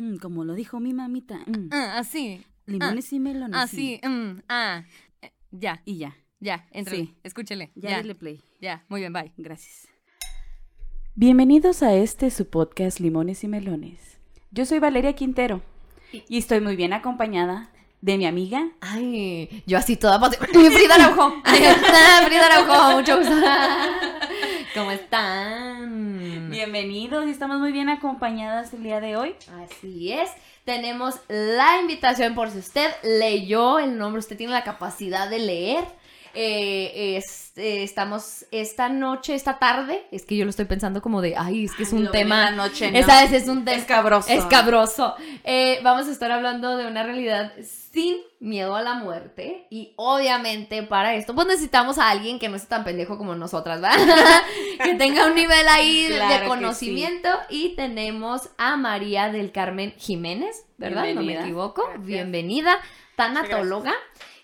Mm, como lo dijo mi mamita. mm, Ah, así. limones y melones. Así. mm, ah. Eh, Ya, Y ya. ya, entre. Sí. Escúchele. Ya, Ya, dale play. ya. Muy bien, bye. Gracias. Bienvenidos a este su podcast Limones y Melones. Yo soy Valeria Quintero y estoy muy bien acompañada de mi amiga. Ay, yo así toda pos- Frida Araujo. Ah, Frida Araujo, mucho gusto. ¿Cómo están? Bienvenidos y estamos muy bien acompañadas el día de hoy. Así es. Tenemos la invitación por si usted leyó el nombre, usted tiene la capacidad de leer. Eh, es- eh, estamos esta noche, esta tarde, es que yo lo estoy pensando como de, ay, es que es un tema, noche, ¿no? esa vez es un tema Escabroso. escabroso. Eh, vamos a estar hablando de una realidad sin miedo a la muerte y obviamente para esto pues necesitamos a alguien que no esté tan pendejo como nosotras, ¿verdad? que tenga un nivel ahí de- Claro de que conocimiento y tenemos a María del Carmen Jiménez, ¿verdad? No me Bienvenida. equivoco. Gracias. Bienvenida, tanatóloga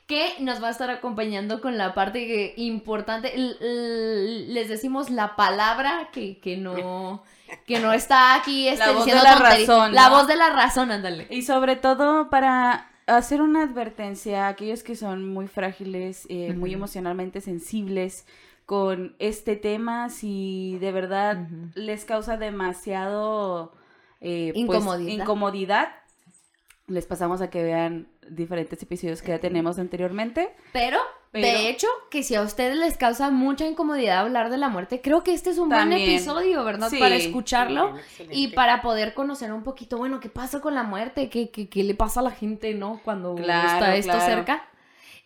que nos va a estar acompañando con la parte que- importante. Les decimos la palabra que, que no que no está aquí este, La voz diciendo de la razón, La ¿no? voz de la razón, ándale. Y sobre todo para hacer una advertencia a aquellos que son muy frágiles, eh, muy emocionalmente sensibles con este tema, si de verdad les causa demasiado eh, pues, Incomodidad. incomodidad, les pasamos a que vean diferentes episodios que ya tenemos anteriormente. Pero, Pero- de hecho, que si a ustedes les causa mucha incomodidad hablar de la muerte, creo que este es un buen También. episodio, ¿verdad? Sí. Para escucharlo. Bien. Y para poder conocer un poquito, bueno, qué pasa con la muerte, qué, qué, qué le pasa a la gente, ¿no? Cuando Claro, está esto claro. cerca.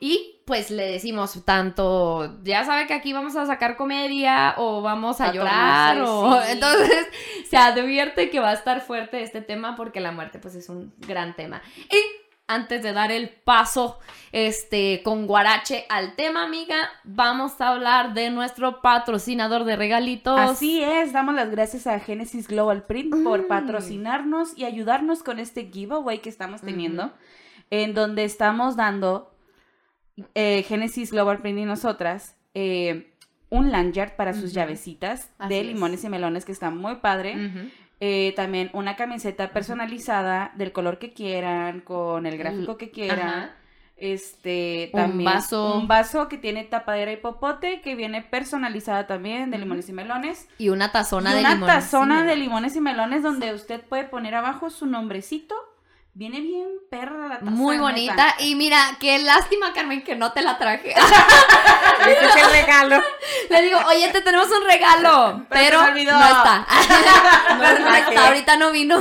Y pues le decimos tanto, ya sabe que aquí vamos a sacar comedia o vamos a A llorar tornarse, o sí. entonces se advierte que va a estar fuerte este tema porque la muerte pues es un gran tema. Y antes de dar el paso este con guarache al tema, amiga, vamos a hablar de nuestro patrocinador de regalitos. Así es, damos las gracias a Genesis Global Print por Mm. patrocinarnos y ayudarnos con este giveaway que estamos teniendo, en donde estamos dando eh, Genesis Global Print y nosotras eh, un lanyard para sus llavecitas Así de es. limones y melones que está muy padre. Ujú. Eh, también una camiseta personalizada del color que quieran, con el gráfico que quieran. Ajá. Este, Un también vaso. un vaso que tiene tapadera y popote, que viene personalizada también de limones y melones. Y una tazona y de una limones. tazona de limones y melones donde usted puede poner abajo su nombrecito. Viene bien perra la taza. Muy neta. bonita. Y mira, qué lástima, Carmen, que no te la traje. Ese es el regalo. Le digo, oye, te tenemos un regalo. Pero no está. No está. Hasta ahorita no vino.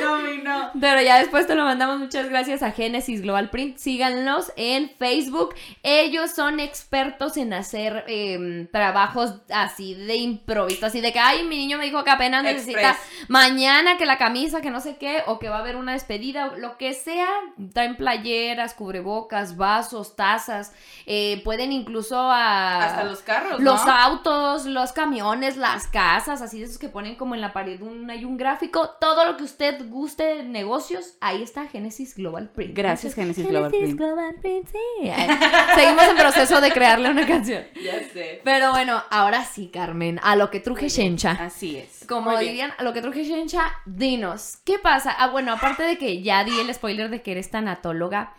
No, no. Pero ya después te lo mandamos. Muchas gracias a Genesis Global Print. Síganlos en Facebook. Ellos son expertos en hacer em, trabajos así de improviso. Así de que, ay, mi niño me dijo que apenas necesita Express. mañana que la camisa, que no sé qué, o que va a haber una despedida, lo que sea. Traen playeras, cubrebocas, vasos, tazas. eh, pueden incluso a... Hasta los carros, Los ¿no? autos, los camiones, las casas, así de esos que ponen como en la pared un, hay un gráfico, todo lo que usted guste de negocios, ahí está Genesis Global Print. Gracias, Genesis Global Print. Global Print, sí. Seguimos en proceso de crearle una canción. Ya sé. Pero bueno, ahora sí, Carmen, a lo que truje Shencha. Así es. Como Muy bien. dirían, a lo que truje Shencha, dinos, ¿qué pasa? Ah, bueno, aparte de que ya di el spoiler de que eres tanatóloga,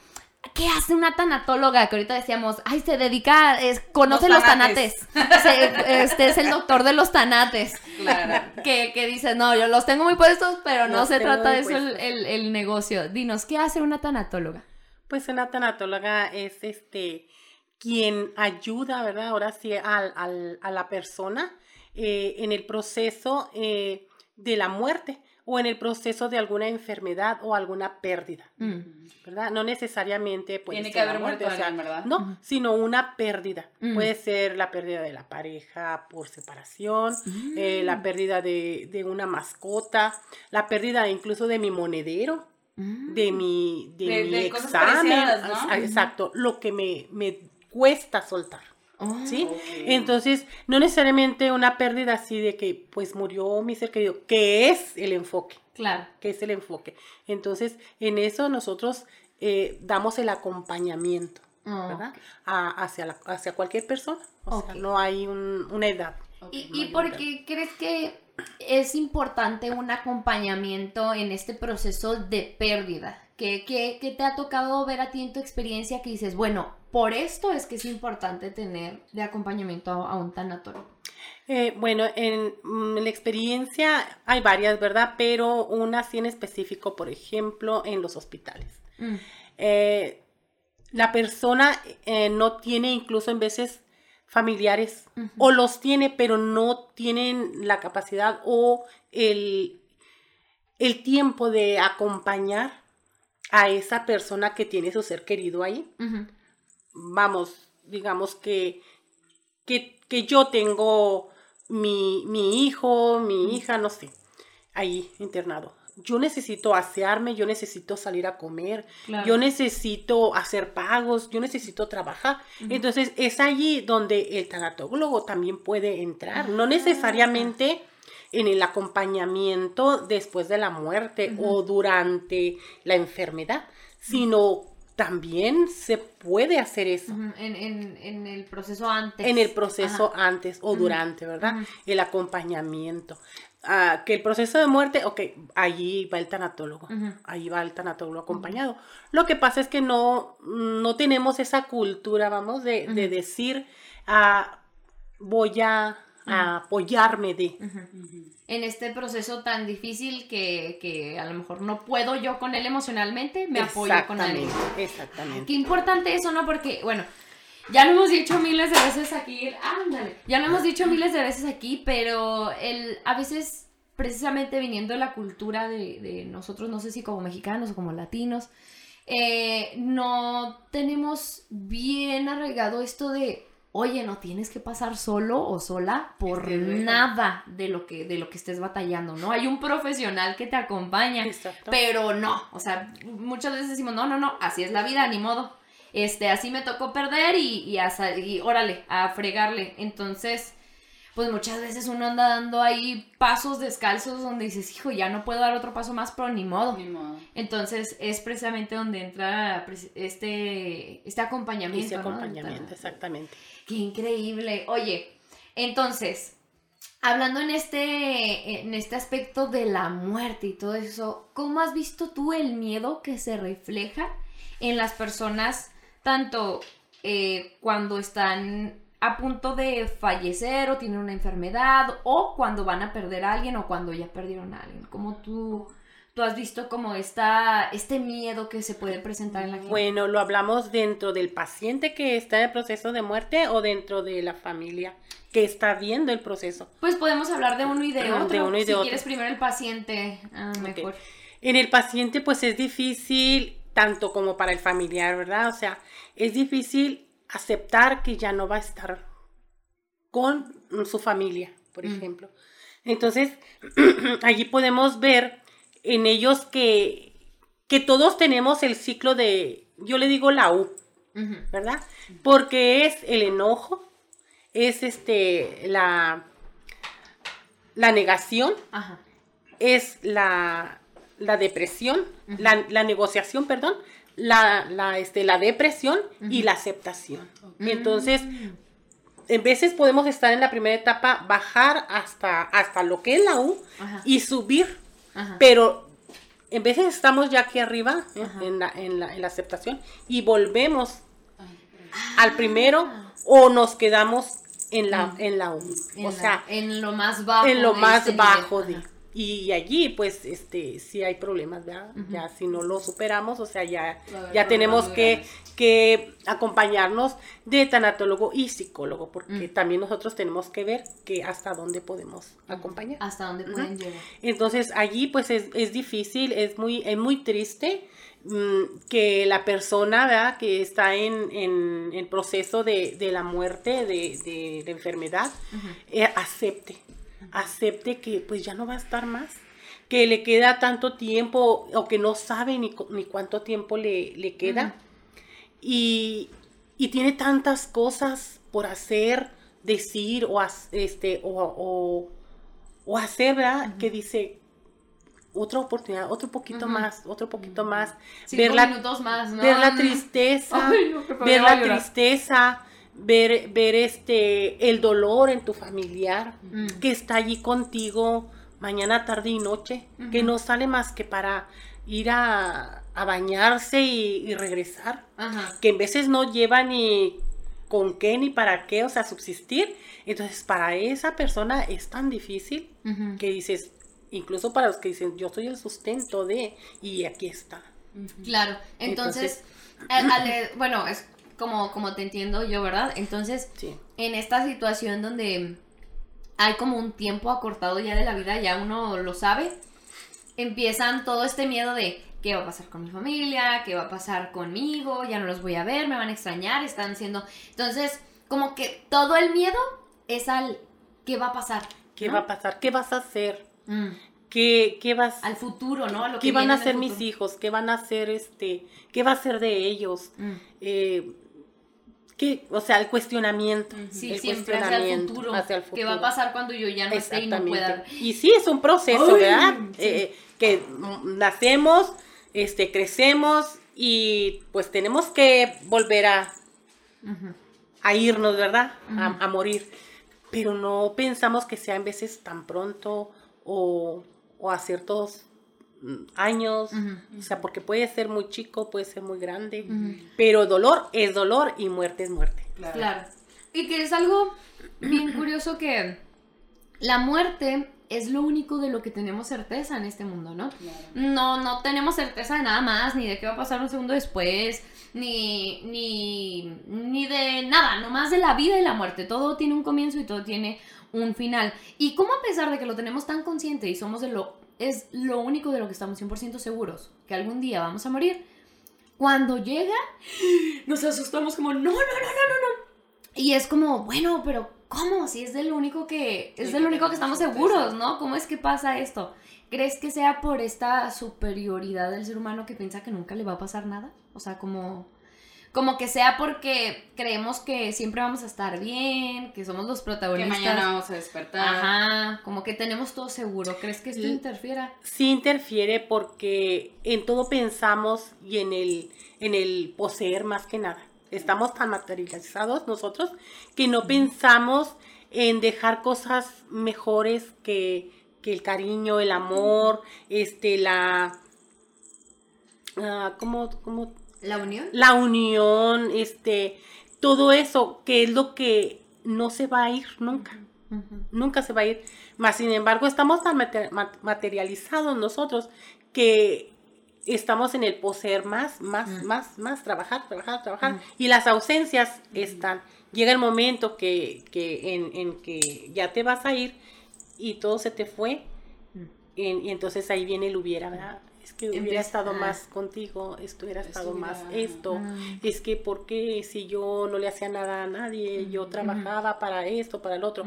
¿qué hace una tanatóloga? Que ahorita decíamos, ay, se dedica, es- conoce Los los tanates. Se- este es el doctor de los tanates. Claro. Que, que dice, no, yo los tengo muy puestos, pero no se trata de eso el- el negocio. Dinos, ¿qué hace una tanatóloga? Pues una tanatóloga es este quien ayuda, ¿verdad? Ahora sí, al, al- a la persona eh, en el proceso eh, de la muerte o en el proceso de alguna enfermedad o alguna pérdida, Mm. ¿verdad? No necesariamente puede Tiene ser que haber muerte, o sea, alguien, ¿verdad? No, sino una pérdida. Mm. Puede ser la pérdida de la pareja por separación, eh, la pérdida de, de una mascota, la pérdida incluso de mi monedero, Mm. de mi, de De- mi examen. Exacto, lo que me, me cuesta soltar. Oh. ¿Sí? Entonces, no necesariamente una pérdida así de que pues murió mi ser querido, que es el enfoque, Claro. que es el enfoque. Entonces, en eso nosotros eh, damos el acompañamiento, Oh, ¿verdad? A- hacia, la- hacia cualquier persona. O sea, no hay un- una edad. ¿Y, ¿Y por qué crees que es importante un acompañamiento en este proceso de pérdida? ¿Qué, qué, te ha tocado ver a ti en tu experiencia que dices, bueno, por esto es que es importante tener de acompañamiento a, un tanatólogo? Eh, bueno, en, mm, la experiencia hay varias, ¿verdad? Pero una sí en específico, por ejemplo, en los hospitales. Mm. Eh, la persona eh, no tiene incluso en veces familiares o los tiene, pero no tienen la capacidad o el, el tiempo de acompañar a esa persona que tiene su ser querido ahí. Vamos, digamos que, que, que yo tengo mi, mi, hijo, mi hija, no sé, ahí internado. Yo necesito asearme, yo necesito salir a comer, yo necesito hacer pagos, yo necesito trabajar. Entonces es allí donde el tanatólogo también puede entrar, no ah. necesariamente en el acompañamiento después de la muerte o durante la enfermedad, sino también se puede hacer eso. en, el proceso antes. En el proceso antes o durante, ¿verdad? El acompañamiento que el proceso de muerte, ok, allí va el tanatólogo, allí va el tanatólogo acompañado. Lo que pasa es que no, no tenemos esa cultura, vamos, de, decir, ah, voy a, apoyarme de. En este proceso tan difícil que, a lo mejor no puedo yo con él emocionalmente, me apoyo con él. Exactamente. Qué importante eso, ¿no? Porque, bueno, ya lo hemos dicho miles de veces aquí, ándale, ya lo hemos dicho miles de veces aquí, pero el, a veces, precisamente viniendo de la cultura de, nosotros, no sé si como mexicanos o como latinos, eh, no tenemos bien arraigado esto de, oye, no tienes que pasar solo o sola por nada de lo que de lo que estés batallando, ¿no? Hay un profesional que te acompaña, pero no, o sea, muchas veces decimos, no, no, no, así es la vida, ni modo este, así me tocó perder y, y, a, y órale, a fregarle. Entonces, pues muchas veces uno anda dando ahí pasos descalzos donde dices, hijo, ya no puedo dar otro paso más, pero ni modo. Ni modo. Entonces, es precisamente donde entra este, este acompañamiento. Este acompañamiento, exactamente. Qué increíble. Oye, entonces, hablando en este, en este aspecto de la muerte y todo eso, ¿cómo has visto tú el miedo que se refleja en las personas tanto eh, cuando están a punto de fallecer o tienen una enfermedad o cuando van a perder a alguien o cuando ya perdieron a alguien. Como tú, tú has visto como esta, este miedo que se puede presentar en la gente. Bueno, lo hablamos dentro del paciente que está en el proceso de muerte o dentro de la familia que está viendo el proceso. Pues podemos hablar de uno y de otro. De uno y de si quieres primero el paciente, ah, mejor. En el paciente pues es difícil tanto como para el familiar, ¿verdad? O sea, es difícil aceptar que ya no va a estar con su familia, por mm. ejemplo. Entonces, allí podemos ver en ellos que, que todos tenemos el ciclo de, yo le digo la U, ¿verdad? Porque es el enojo, es este, la, la negación, es la, la depresión, la, negociación, perdón, la, la, este, la depresión y la aceptación. Entonces, en veces podemos estar en la primera etapa, bajar hasta, hasta lo que es la U y subir, pero en veces estamos ya aquí arriba en, la, en, la, en, la, aceptación y volvemos al primero o nos quedamos en la, en la U. o sea, en lo más bajo. En lo más este bajo de, y allí, pues, este, sí hay problemas, ¿verdad? Ya si no lo superamos, o sea, ya, ya tenemos que, que, acompañarnos de tanatólogo y psicólogo, porque también nosotros tenemos que ver que hasta dónde podemos acompañar. Hasta dónde pueden llegar. Entonces, allí, pues, es, es difícil, es muy, es muy triste mm, que la persona, ¿verdad? Que está en, en el proceso de, de la muerte, de, de, de enfermedad, eh, acepte acepte que pues ya no va a estar más, que le queda tanto tiempo o que no sabe ni, ni cuánto tiempo le, le queda. Y, y, tiene tantas cosas por hacer, decir o, este, o, o, hacer, ¿verdad? Que dice, otra oportunidad, otro poquito más, otro poquito más. ver la, más, Ver la tristeza, ver la tristeza, ver, ver este, el dolor en tu familiar, que está allí contigo mañana, tarde y noche, que no sale más que para ir a, a bañarse y, y regresar, Ajá. que en veces no lleva ni con qué ni para qué, o sea, subsistir. Entonces, para esa persona es tan difícil que dices, incluso para los que dicen, yo soy el sustento de, y aquí está. Claro, entonces, al- al- bueno, es como, como te entiendo yo, ¿verdad? Entonces, Sí. en esta situación donde hay como un tiempo acortado ya de la vida, ya uno lo sabe, empiezan todo este miedo de qué va a pasar con mi familia, qué va a pasar conmigo, ya no los voy a ver, me van a extrañar, están siendo... Entonces, como que todo el miedo es al qué va a pasar. ¿Qué ¿no? va a pasar? ¿Qué vas a hacer? Mm, ¿Qué, qué vas al futuro, ¿no? A lo que ¿Qué van a hacer mis hijos? ¿Qué van a hacer este? ¿Qué va a ser de ellos? Mm. Eh, ¿qué? O sea, el cuestionamiento. Sí, el siempre hacia el cuestionamiento futuro. hacia el ¿Qué va a pasar cuando yo ya no esté y no pueda? Y sí, es un proceso, Ay, ¿verdad? sí. Eh, que nacemos, este, crecemos y pues tenemos que volver a, irnos, ¿verdad? A- a, morir. Pero no pensamos que sea en veces tan pronto o, o a ciertos mm, años. O sea, porque puede ser muy chico, puede ser muy grande. Pero dolor es dolor y muerte es muerte. Claro. Y que es algo bien curioso que la muerte es lo único de lo que tenemos certeza en este mundo, ¿no? No, no tenemos certeza de nada más, ni de qué va a pasar un segundo después, ni, ni, ni de nada, nomás de la vida y la muerte. Todo tiene un comienzo y todo tiene un final. Y cómo a pesar de que lo tenemos tan consciente y somos de lo, es lo único de lo que estamos 100% seguros, que algún día vamos a morir, cuando llega, nos asustamos como, no, no, no, no, no, no. Y es como, bueno, pero ¿cómo? Si es del único que, es Sí, del que único que estamos seguros, ¿no? ¿Cómo es que pasa esto? ¿Crees que sea por esta superioridad del ser humano que piensa que nunca le va a pasar nada? O sea, como, como que sea porque creemos que siempre vamos a estar bien, que somos los Que protagonistas. mañana vamos a despertar. Ajá, como que tenemos todo seguro. ¿Crees que esto L- interfiera? Sí interfiere porque en todo pensamos y en el, en el poseer más que nada. Estamos tan materializados nosotros que no pensamos en dejar cosas mejores que, que el cariño, el amor, este, la... ah, ¿cómo, cómo ¿La unión? la unión, este, todo eso, que es lo que no se va a ir nunca, nunca se va a ir. Más sin embargo, estamos tan mate- ma- materializados nosotros que estamos en el poseer más, más, más, más, trabajar, trabajar, trabajar. Y las ausencias están. Llega el momento que, que en, en que ya te vas a ir y todo se te fue. En- y entonces ahí viene el hubiera, ¿verdad? Es que hubiera Empieza- estado ah. más contigo, esto hubiera estado más Estuviera- esto. Mm. Es que, ¿por qué si yo no le hacía nada a nadie? Yo trabajaba para esto, para el otro.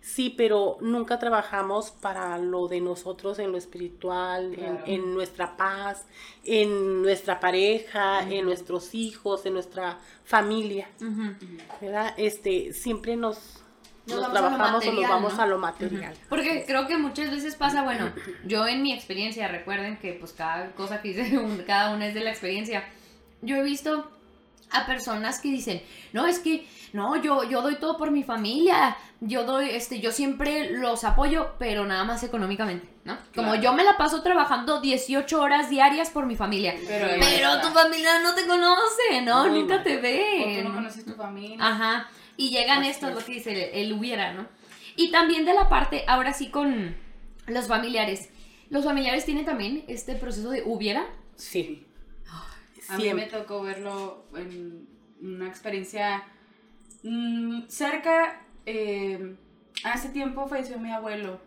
Sí, pero nunca trabajamos para lo de nosotros en lo espiritual, en- Claro. en, nuestra paz, en nuestra pareja, en nuestros hijos, en nuestra familia. ¿verdad? Este, siempre nos, Nos nos trabajamos o nos vamos ¿no? a lo material. Porque creo que muchas veces pasa, bueno, yo en mi experiencia, recuerden que pues cada cosa que dice un- cada una es de la experiencia. Yo he visto a personas que dicen, no, es que, no, yo, yo doy todo por mi familia, yo doy, este, yo siempre los apoyo, pero nada más económicamente, ¿no? Como Claro. yo me la paso trabajando 18 horas diarias por mi familia. Pero, Pero tu familia no te conoce, ¿no? Nunca no. te O ve. tú no conoces tu familia. Ajá. Y llegan Así estos, es. lo que dice el, el hubiera, ¿no? Y también de la parte, ahora sí con los familiares. Los familiares tienen también este proceso de hubiera. Sí. A mí me tocó verlo en una experiencia mm, cerca. eh, hace tiempo falleció mi abuelo.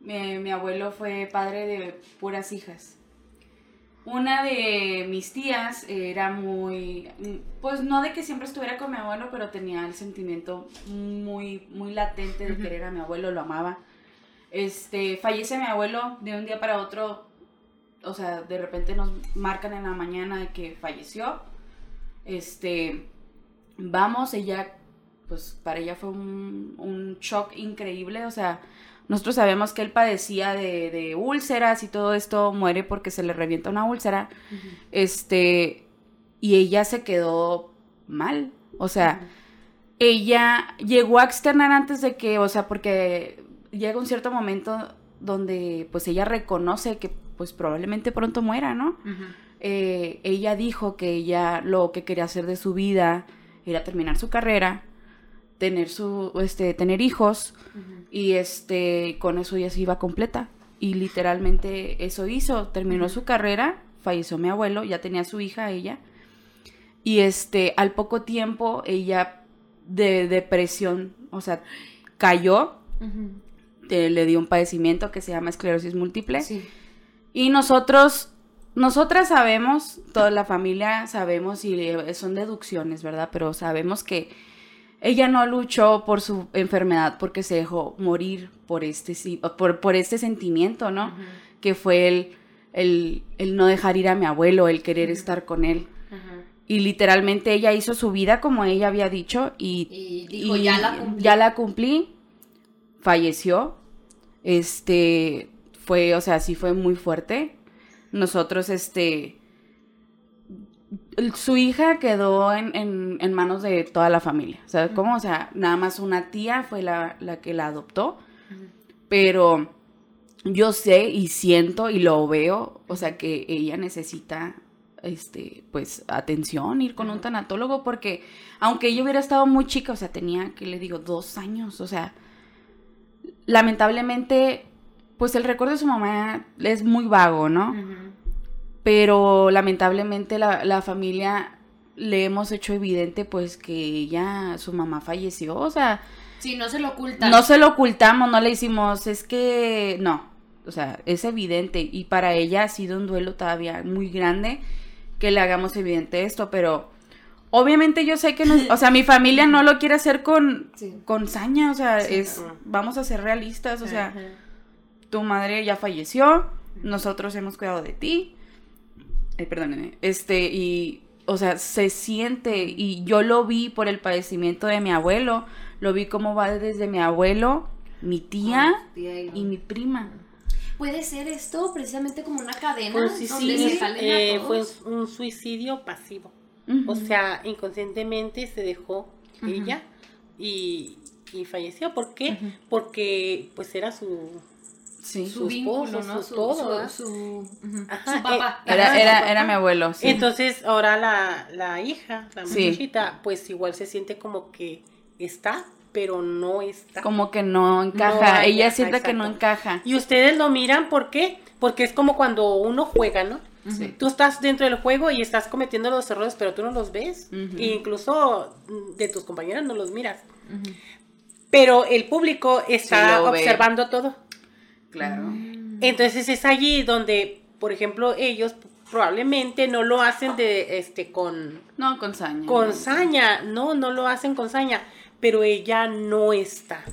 Mi, mi abuelo fue padre de puras hijas. Una de mis tías era muy, pues no de que siempre estuviera con mi abuelo, pero tenía el sentimiento muy, muy latente de querer a mi abuelo, lo amaba. Este, fallece mi abuelo de un día para otro, o sea, de repente nos marcan en la mañana de que falleció. Este, vamos, ella, pues para ella fue un, un shock increíble, o sea, nosotros sabemos que él padecía de, de úlceras y todo esto, muere porque se le revienta una úlcera, este, y ella se quedó mal, o sea, ella llegó a externar antes de que, o sea, porque llega un cierto momento donde pues ella reconoce que pues probablemente pronto muera, ¿no? Eh, ella dijo que ella lo que quería hacer de su vida era terminar su carrera, tener su, este, tener hijos y este, con eso ya se iba completa. Y literalmente eso hizo, terminó su carrera, falleció mi abuelo, ya tenía su hija ella. Y este, al poco tiempo ella de depresión, o sea, cayó, le dio un padecimiento que se llama esclerosis múltiple. Y nosotros, nosotras sabemos, toda la familia sabemos, y son deducciones, ¿verdad? Pero sabemos que ella no luchó por su enfermedad porque se dejó morir por este, por, por este sentimiento, ¿no? Que fue el, el, el, no dejar ir a mi abuelo, el querer estar con él. Y literalmente ella hizo su vida como ella había dicho y, dijo, ya la cumplí. Ya la cumplí, falleció. Este, fue, o sea, sí fue muy fuerte. Nosotros, este, su hija quedó en, manos de toda la familia. ¿Sabes cómo? O sea, nada más una tía fue la, la que la adoptó. Pero yo sé y siento y lo veo, o sea, que ella necesita este, pues, atención, ir con un tanatólogo, porque aunque ella hubiera estado muy chica, o sea, tenía, que le digo, dos años, o sea, lamentablemente, pues el recuerdo de su mamá es muy vago, ¿no? Pero lamentablemente la, la, familia le hemos hecho evidente, pues, que ella, su mamá falleció, o sea... Sí, no se lo ocultamos. No se lo ocultamos, no le hicimos, es que, no, o sea, es evidente y para ella ha sido un duelo todavía muy grande que le hagamos evidente esto, pero obviamente yo sé que, no, o sea, mi familia no lo quiere hacer con, con saña, o sea, es, vamos a ser realistas, o sea, tu madre ya falleció, nosotros hemos cuidado de ti, eh, perdónenme, este, y, o sea, se siente, y yo lo vi por el padecimiento de mi abuelo, lo vi cómo va desde mi abuelo, mi tía, y mi prima puede ser esto precisamente como una cadena donde se eh, Fue un suicidio pasivo. O sea, inconscientemente se dejó ella y, falleció. ¿Por qué? Porque pues era su su, vínculo, ¿no? su, todo, su, papá. Era, era, mi abuelo. Entonces, ahora la, la hija, la muchachita, pues igual se siente como que está, pero no está. Como que no encaja. Ella siente que no encaja. Y ustedes lo miran, ¿por qué? Porque es como cuando uno juega, ¿no? Tú estás dentro del juego y estás cometiendo los errores, pero tú no los ves. e incluso de tus compañeros no los miras. Pero el público está observando todo. Claro. Mm. Entonces es allí donde, por ejemplo, ellos probablemente no lo hacen de este con no con saña con saña no no lo hacen con saña pero ella no está.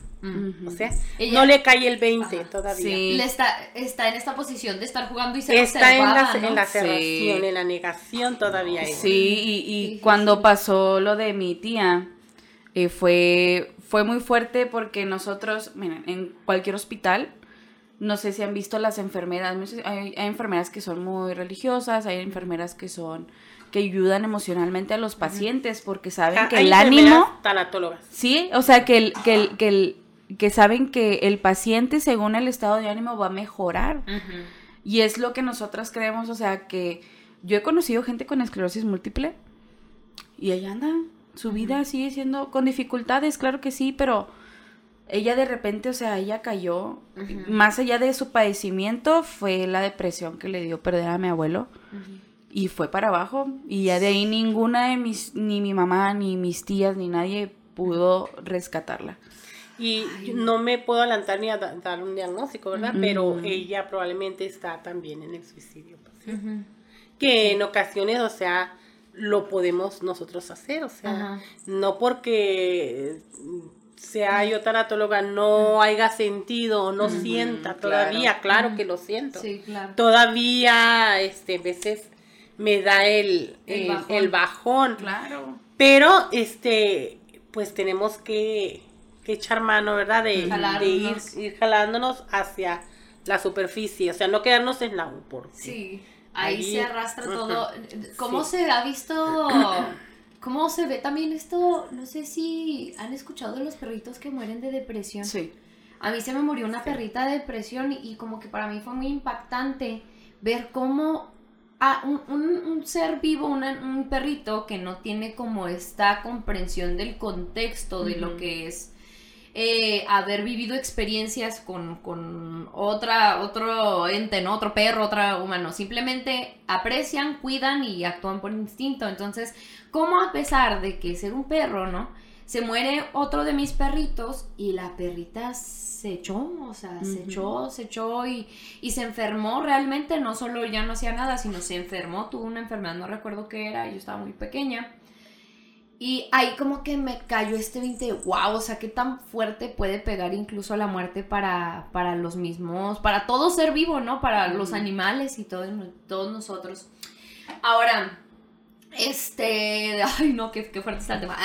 O sea, no le cae el 20 todavía. Sí. está, está en esta posición de estar jugando y ser Está en la, en la cerración, en la negación todavía. Sí, y, cuando pasó lo de mi tía, eh, fue, fue muy fuerte porque nosotros, miren, en cualquier hospital, no sé si han visto las enfermeras, hay enfermeras que son muy religiosas, hay enfermeras que son que ayudan emocionalmente a los pacientes porque saben ah, que el ánimo tanatólogas. Sí, o sea, que el, que el, que el, que saben que el paciente según el estado de ánimo va a mejorar. Y es lo que nosotras creemos, o sea, que yo he conocido gente con esclerosis múltiple y ella anda, su vida sigue siendo con dificultades, claro que sí, pero ella de repente, o sea, ella cayó, más allá de su padecimiento, fue la depresión que le dio perder a mi abuelo y fue para abajo. Y ya de ahí ninguna de mis, ni mi mamá, ni mis tías, ni nadie pudo rescatarla. Y no me puedo adelantar ni a dar un diagnóstico, ¿verdad? Pero ella probablemente está también en el suicidio. Que en ocasiones, o sea, lo podemos nosotros hacer, o sea, no porque sea yo tanatóloga no haya sentido o no sienta todavía, claro. que lo siento. Sí, claro. Todavía, este, veces me da el, el, bajón. Claro. Pero, este, pues tenemos que, echar mano, ¿verdad? De, ir, jalándonos hacia la superficie, o sea, no quedarnos en la U. Sí, ahí, se arrastra todo. ¿Cómo se ha visto cómo se ve también esto, no sé si han escuchado de los perritos que mueren de depresión. Sí. A mí se me murió una perrita de depresión y como que para mí fue muy impactante ver cómo a un, un- un ser vivo, una- un perrito que no tiene como esta comprensión del contexto de lo que es eh, haber vivido experiencias con, con otra, otro ente, ¿no? Otro perro, otro humano. Simplemente aprecian, cuidan y actúan por instinto. Entonces, ¿cómo a pesar de que ser un perro, ¿no? Se muere otro de mis perritos y la perrita se echó, o sea, se echó, se echó y, y se enfermó realmente, no solo ya no hacía nada, sino se enfermó, tuvo una enfermedad, no recuerdo qué era, yo estaba muy pequeña. Y ahí como que me cayó este 20, wow, o sea, qué tan fuerte puede pegar incluso la muerte para, para los mismos, para todo ser vivo, ¿no? Para los animales y todos, todos nosotros. Ahora, este, ay no, qué, qué fuerte está el tema.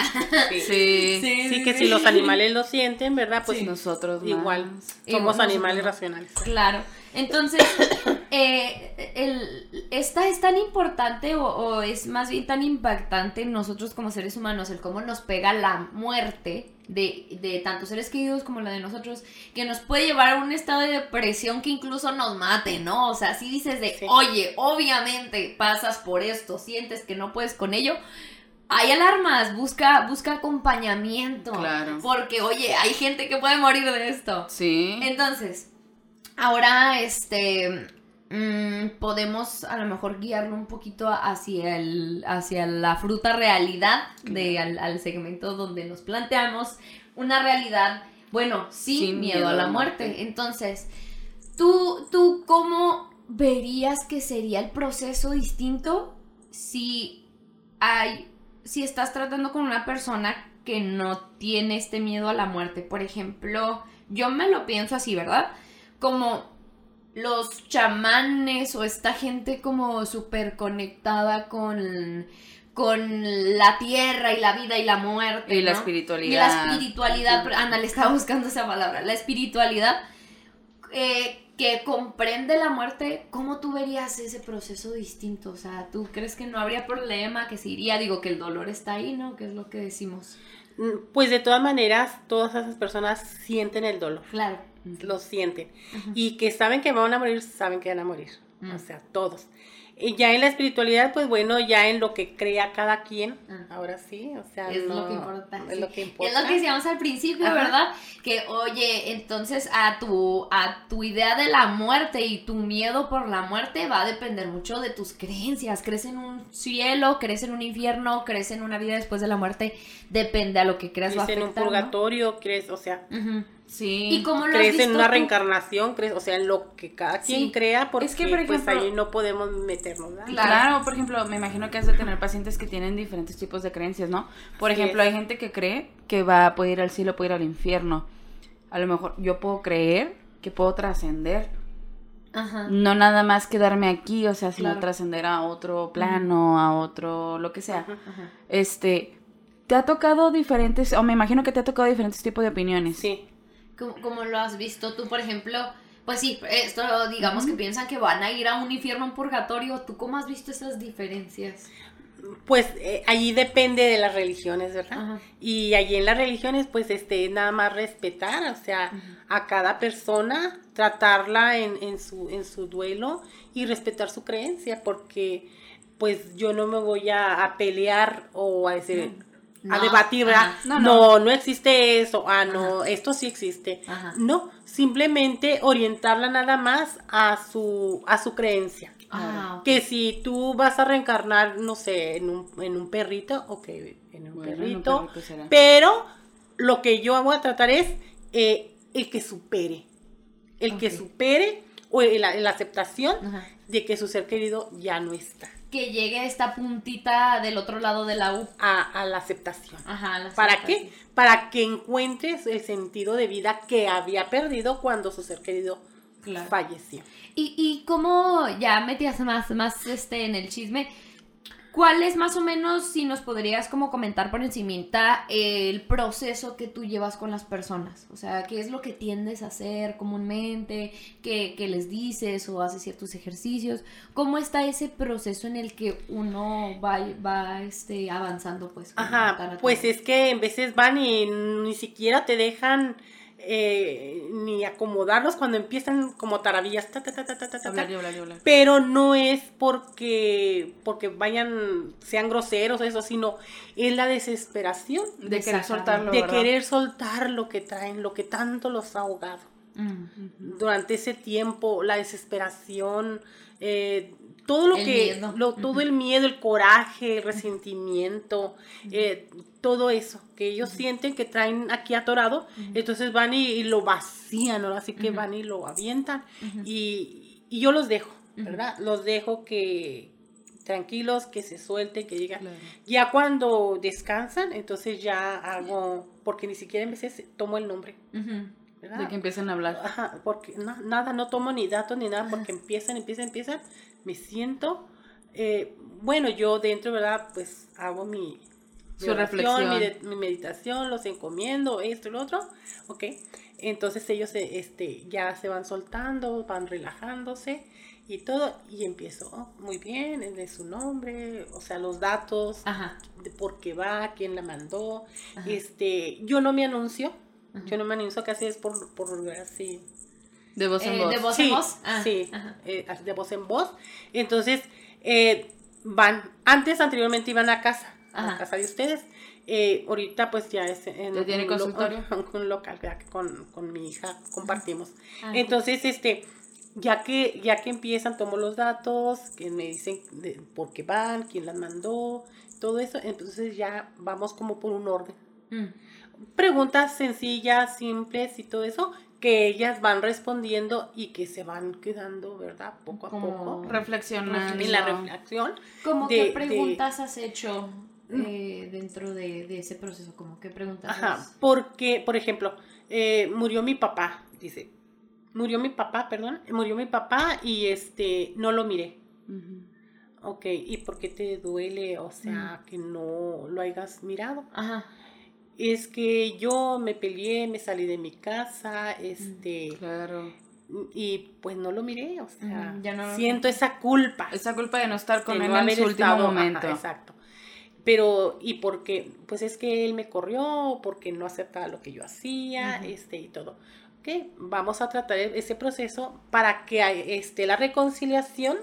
Sí. Sí, que si los animales lo sienten, ¿verdad? Pues nosotros más. igual somos animales racionales. Claro. Entonces, eh, el, esta es tan importante o, o es más bien tan impactante en nosotros como seres humanos, el cómo nos pega la muerte de, de tantos seres queridos como la de nosotros, que nos puede llevar a un estado de depresión que incluso nos mate, ¿no? O sea, si dices de, Sí. oye, obviamente pasas por esto, sientes que no puedes con ello. Hay alarmas, busca, busca acompañamiento. Claro. Porque, oye, hay gente que puede morir de esto. Sí. Entonces, ahora este mm, podemos a lo mejor guiarlo un poquito hacia el hacia la fruta realidad de al, al segmento donde nos planteamos una realidad, bueno, sin, Sin miedo, a la muerte. Entonces, tú tú cómo verías que sería el proceso distinto si hay si estás tratando con una persona que no tiene este miedo a la muerte, por ejemplo, yo me lo pienso así, ¿verdad? Como los chamanes o esta gente como súper conectada con, con la tierra y la vida y la muerte. Y la espiritualidad. Y la espiritualidad, Ana, le estaba buscando esa palabra, la espiritualidad eh, que comprende la muerte, ¿cómo tú verías ese proceso distinto? O sea, ¿tú crees que no habría problema, que se iría? Digo, que el dolor está ahí, ¿no? Que es lo que decimos. Mm, Pues de todas maneras, todas esas personas sienten el dolor, Claro. Lo sienten. Ujú. Y que saben que van a morir, saben que van a morir. Mm. O sea, todos. Y ya en la espiritualidad, pues bueno, ya en lo que crea cada quien, Ah. ahora sí, o sea, Es lo no- que importa. Es sí. lo que Es importa. lo que decíamos al principio, Ajá. ¿verdad? Que, oye, entonces a tu, a tu idea de la muerte y tu miedo por la muerte va a depender mucho de tus creencias. ¿Crees en un cielo? ¿Crees en un infierno? ¿Crees en una vida después de la muerte? Depende a lo que creas va a ¿Crees en un afectar, ¿no? purgatorio? ¿Crees, o sea, Ujú. Sí. ¿Y cómo lo has crees en una tú? reencarnación? ¿Crees, o sea, en lo que cada quien Sí. crea? Porque Es que, por pues ejemplo- ahí no podemos meternos, ¿verdad? Claro. Por ejemplo, me imagino que has de tener pacientes que tienen diferentes tipos de creencias, ¿no? Por Así ejemplo, es. hay gente que cree que va a poder ir al cielo, puede ir al infierno. A lo mejor yo puedo creer que puedo trascender. Ajá. No nada más quedarme aquí, o sea, sino Claro. trascender a otro plano, a otro, lo que sea. Ajá. Ajá. Este, ¿te ha tocado diferentes, o me imagino que te ha tocado diferentes tipos de opiniones? Sí. ¿Cómo, cómo lo has visto tú, por ejemplo? Pues sí, esto digamos que piensan que van a ir a un infierno, un purgatorio. ¿Tú cómo has visto esas diferencias? Pues eh, allí depende de las religiones, ¿verdad? Ajá. Y allí en las religiones, pues, este, nada más respetar, o sea, a cada persona, tratarla en, en, su, en su duelo y respetar su creencia, porque, pues, yo no me voy a, a pelear o a decir, No, debatir. No, No, no. no, existe eso, ah, no, esto sí existe. Ajá. No, simplemente orientarla nada más a su, a su creencia. Ah. Que si tú vas a reencarnar, no sé, en un, en un perrito, ok, en un Bueno, en un perrito, pero lo que yo voy a tratar es eh, el que supere, el que supere o la, la aceptación Ajá. de que su ser querido ya no está, Que llegue esta puntita del otro lado de la U. a, a la aceptación. Ajá. la ¿Para aceptación. qué? Para que encuentres el sentido de vida que había perdido cuando su ser querido Claro. falleció. Y, y cómo ya metías más, más este, en el chisme, ¿Cuál es más o menos, si nos podrías como comentar por encimita, el proceso que tú llevas con las personas? O sea, ¿qué es lo que tiendes a hacer comúnmente? ¿Qué, qué les dices o haces ciertos ejercicios? ¿Cómo está ese proceso en el que uno va, va este, avanzando? Pues, Ajá, pues es que en veces van y ni siquiera te dejan eh, ni acomodarlos cuando empiezan como taravillas. ta, ta, ta, ta, ta, ta, ta, Hablar y hablar y hablar. pero no es porque porque vayan sean groseros eso sino es la desesperación De querer soltarlo, de ¿verdad? querer soltar lo que traen lo que tanto los ha ahogado Mm. durante ese tiempo la desesperación eh, todo lo El que miedo. lo- todo el miedo el coraje el resentimiento eh, todo eso que ellos sienten que traen aquí atorado entonces van y, y lo vacían ¿no? así que van y lo avientan y, y yo los dejo verdad los dejo que tranquilos que se suelten que digan Claro. ya cuando descansan entonces ya hago porque ni siquiera en veces tomo el nombre. De que empiecen a hablar. Ajá, porque na- nada, no tomo ni datos ni nada, porque empiezan, empiezan, empiezan, me siento, eh, bueno, yo dentro, ¿verdad? Pues hago mi, mi Su oración, reflexión. Mi, meditación, los encomiendo, esto y lo otro, ¿ok? Entonces ellos eh, este, ya se van soltando, van relajándose y todo, y empiezo, oh, muy bien, de su nombre, o sea, los datos, Ajá. de por qué va, quién la mandó, Ajá. este, yo no me anuncio, Ajá. yo no me anuncio, casi es por, por así, De voz en Eh, voz. de voz sí, en voz. Ah, sí, eh, de voz en voz. Entonces, eh, van, antes anteriormente iban a casa, a Ajá. la casa de ustedes. Eh, ahorita pues ya es en ¿Ya tiene un lo- consultorio? un local ya que con, con mi hija compartimos. Ah, Entonces, este, ya que, ya que empiezan, tomo los datos, que me dicen de por qué van, quién las mandó, todo eso, entonces ya vamos como por un orden Mm. preguntas sencillas, simples y todo eso, que ellas van respondiendo y que se van quedando, ¿verdad? Poco a Como poco. Reflexionando. En la reflexión. ¿Cómo de- qué de- preguntas has hecho eh, dentro de, de ese proceso? ¿Cómo qué preguntas Ajá, has- porque, por ejemplo, eh, murió mi papá, dice. Murió mi papá, perdón. Murió mi papá y este, no lo miré. Ujú. Ok, ¿y por qué te duele? O sea, que no lo hayas mirado. Ajá. Es que yo me peleé, me salí de mi casa, este, Claro. y pues no lo miré, o sea, ya no siento esa culpa Esa culpa de no estar con él no en su último ajá, momento. exacto. Pero, y porque, pues es que él me corrió, porque no aceptaba lo que yo hacía, este, y todo. Ok, vamos a tratar ese proceso para que esté la reconciliación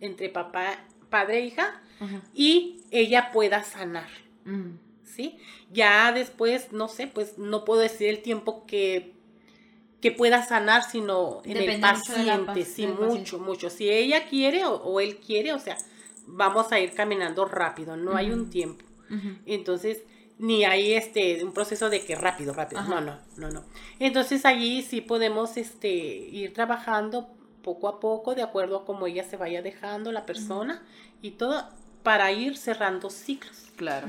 entre papá, padre e hija, y ella pueda sanar. Mm. ¿sí? Ya después, no sé, pues no puedo decir el tiempo que, que pueda sanar, sino en Depende el paciente, pac- sí, mucho, paciente. mucho. Si ella quiere o, o él quiere, o sea, vamos a ir caminando rápido, no hay un tiempo. Entonces, ni hay este un proceso de que rápido, rápido. Ajá. No, no, no, no. Entonces allí sí podemos este ir trabajando poco a poco de acuerdo a cómo ella se vaya dejando la persona y todo para ir cerrando ciclos. Claro.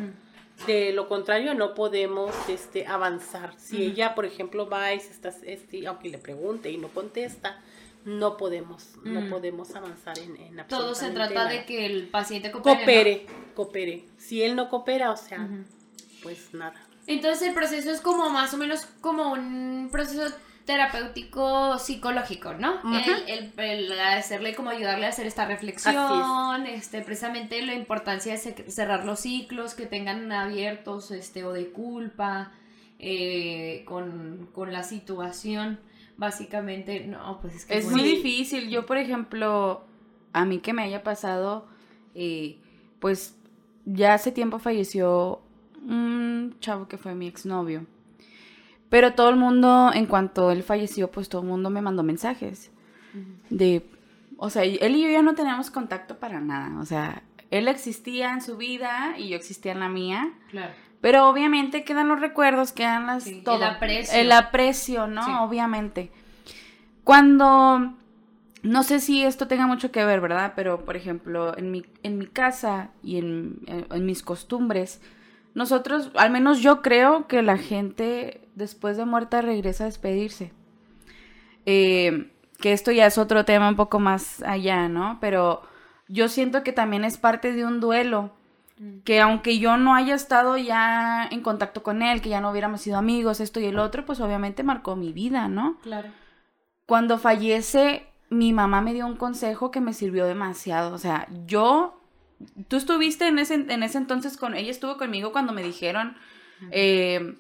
De lo contrario, no podemos este, avanzar. Si ella, por ejemplo, va y se está, este, aunque le pregunte y no contesta, no podemos, no Mm. podemos avanzar en, en Todo se trata de que el paciente coopere. ¿no? coopere, coopere. Si él no coopera, o sea, pues nada. Entonces el proceso es como más o menos como un proceso terapéutico psicológico, ¿no? El, el- el hacerle como ayudarle a hacer esta reflexión, este, precisamente la importancia de ce- cerrar los ciclos que tengan abiertos, este, o de culpa, eh, con, con la situación, básicamente, no, pues es que Es muy difícil. Yo, por ejemplo, a mí que me haya pasado, eh, pues ya hace tiempo falleció un chavo que fue mi exnovio. Pero todo el mundo, en cuanto él falleció, pues todo el mundo me mandó mensajes de, o sea, él y yo ya no teníamos contacto para nada. O sea, él existía en su vida y yo existía en la mía. Claro. Pero obviamente quedan los recuerdos, quedan las Sí, el todo. aprecio. El aprecio, ¿no? Sí. Obviamente. Cuando no sé si esto tenga mucho que ver, ¿verdad? Pero por ejemplo, en mi, en mi casa y en, en- en mis costumbres, nosotros, al menos yo creo que la gente después de muerta regresa a despedirse. Eh, que esto ya es otro tema un poco más allá, ¿no? Pero yo siento que también es parte de un duelo. Mm. Que aunque yo no haya estado ya en contacto con él, que ya no hubiéramos sido amigos, esto y el otro, pues obviamente marcó mi vida, ¿no? Claro. Cuando fallece, mi mamá me dio un consejo que me sirvió demasiado. O sea, yo, tú estuviste en ese, en ese entonces con, ella estuvo conmigo cuando me dijeron, eh,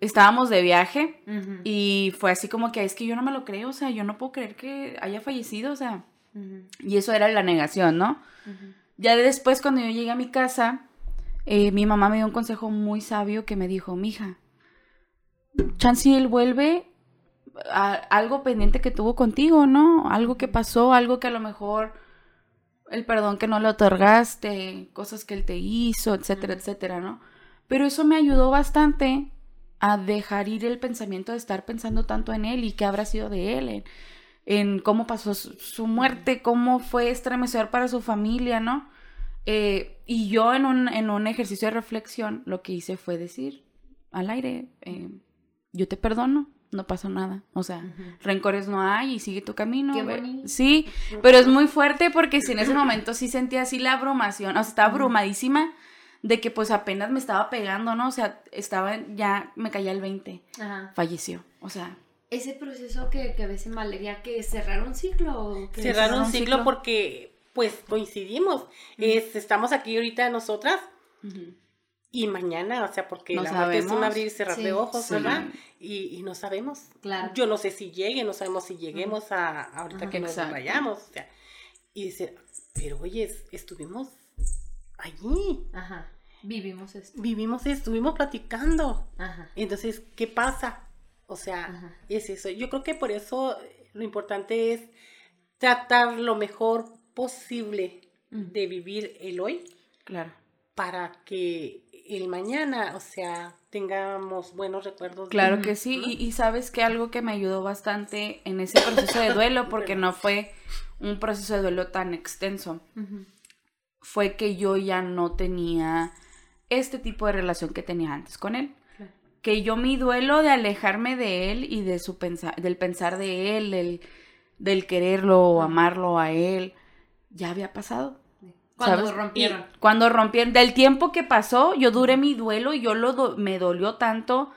estábamos de viaje y fue así como que es que yo no me lo creo, o sea, yo no puedo creer que haya fallecido, o sea, y eso era la negación, ¿no? Ya después, cuando yo llegué a mi casa, eh, mi mamá me dio un consejo muy sabio que me dijo, mija, chance él vuelve a algo pendiente que tuvo contigo, ¿no? Algo que pasó, algo que a lo mejor el perdón que no le otorgaste, cosas que él te hizo, etcétera, etcétera, ¿no? Pero eso me ayudó bastante a dejar ir el pensamiento de estar pensando tanto en él y qué habrá sido de él, en, en cómo pasó su, su muerte, cómo fue estremecedor para su familia, ¿no? Eh, y yo en un, en un ejercicio de reflexión lo que hice fue decir al aire, eh, yo te perdono, no pasó nada, o sea, rencores no hay y sigue tu camino. Qué. Sí, pero es muy fuerte porque si en ese momento sí sentía así la abrumación, o sea, estaba abrumadísima de que pues apenas me estaba pegando, ¿no? O sea, estaba ya, me caía el 20, Ajá. falleció, o sea, Ese proceso que, que ves en Valeria, que cerrar un ciclo. que- cerrar un ciclo ciclo. porque pues coincidimos. Es, estamos aquí ahorita nosotras y mañana, o sea, porque No la muerte es un sabemos. abrir y cerrar Sí, de ojos, sí. ¿verdad? Y, y no sabemos. Claro. Yo no sé si llegue, no sabemos si lleguemos a ahorita Ajá, que nos vayamos. O sea, y dice, pero oye, es- estuvimos allí, Ajá. Vivimos esto. vivimos, estuvimos platicando. Ajá. Entonces, ¿qué pasa? O sea, Ajá. es eso. Yo creo que por eso eh, lo importante es tratar lo mejor posible de vivir el hoy claro. para que el mañana, o sea, tengamos buenos recuerdos. de- Claro que sí, y, y sabes que algo que me ayudó bastante en ese proceso de duelo, porque no fue un proceso de duelo tan extenso. Fue que yo ya no tenía este tipo de relación que tenía antes con él. Claro. Que yo mi duelo de alejarme de él y de su pensar, del pensar de él, del, del quererlo o amarlo a él, ya había pasado. Cuando ¿sabes? rompieron. Y cuando rompieron, del tiempo que pasó, yo duré mi duelo y yo lo do- me dolió tanto,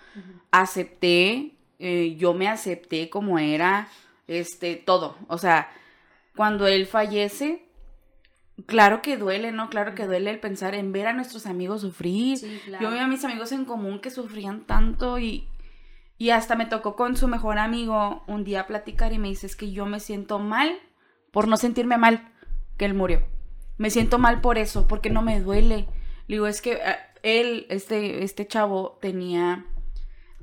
acepté, eh, yo me acepté como era, este, todo. O sea, cuando él fallece, claro que duele, ¿no? Claro que duele el pensar en ver a nuestros amigos sufrir. Sí, claro. Yo vi a mis amigos en común que sufrían tanto y, y hasta me tocó con su mejor amigo un día platicar y me dice, es que yo me siento mal por no sentirme mal que él murió. Me siento mal por eso, porque no me duele. Le digo, es que eh, él, este, este chavo, tenía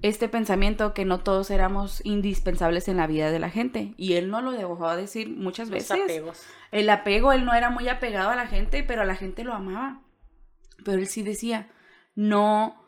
este pensamiento que no todos éramos indispensables en la vida de la gente. Y él no lo dejó de decir muchas Los veces. apegos. El apego, él no era muy apegado a la gente, pero a la gente lo amaba. Pero él sí decía, no,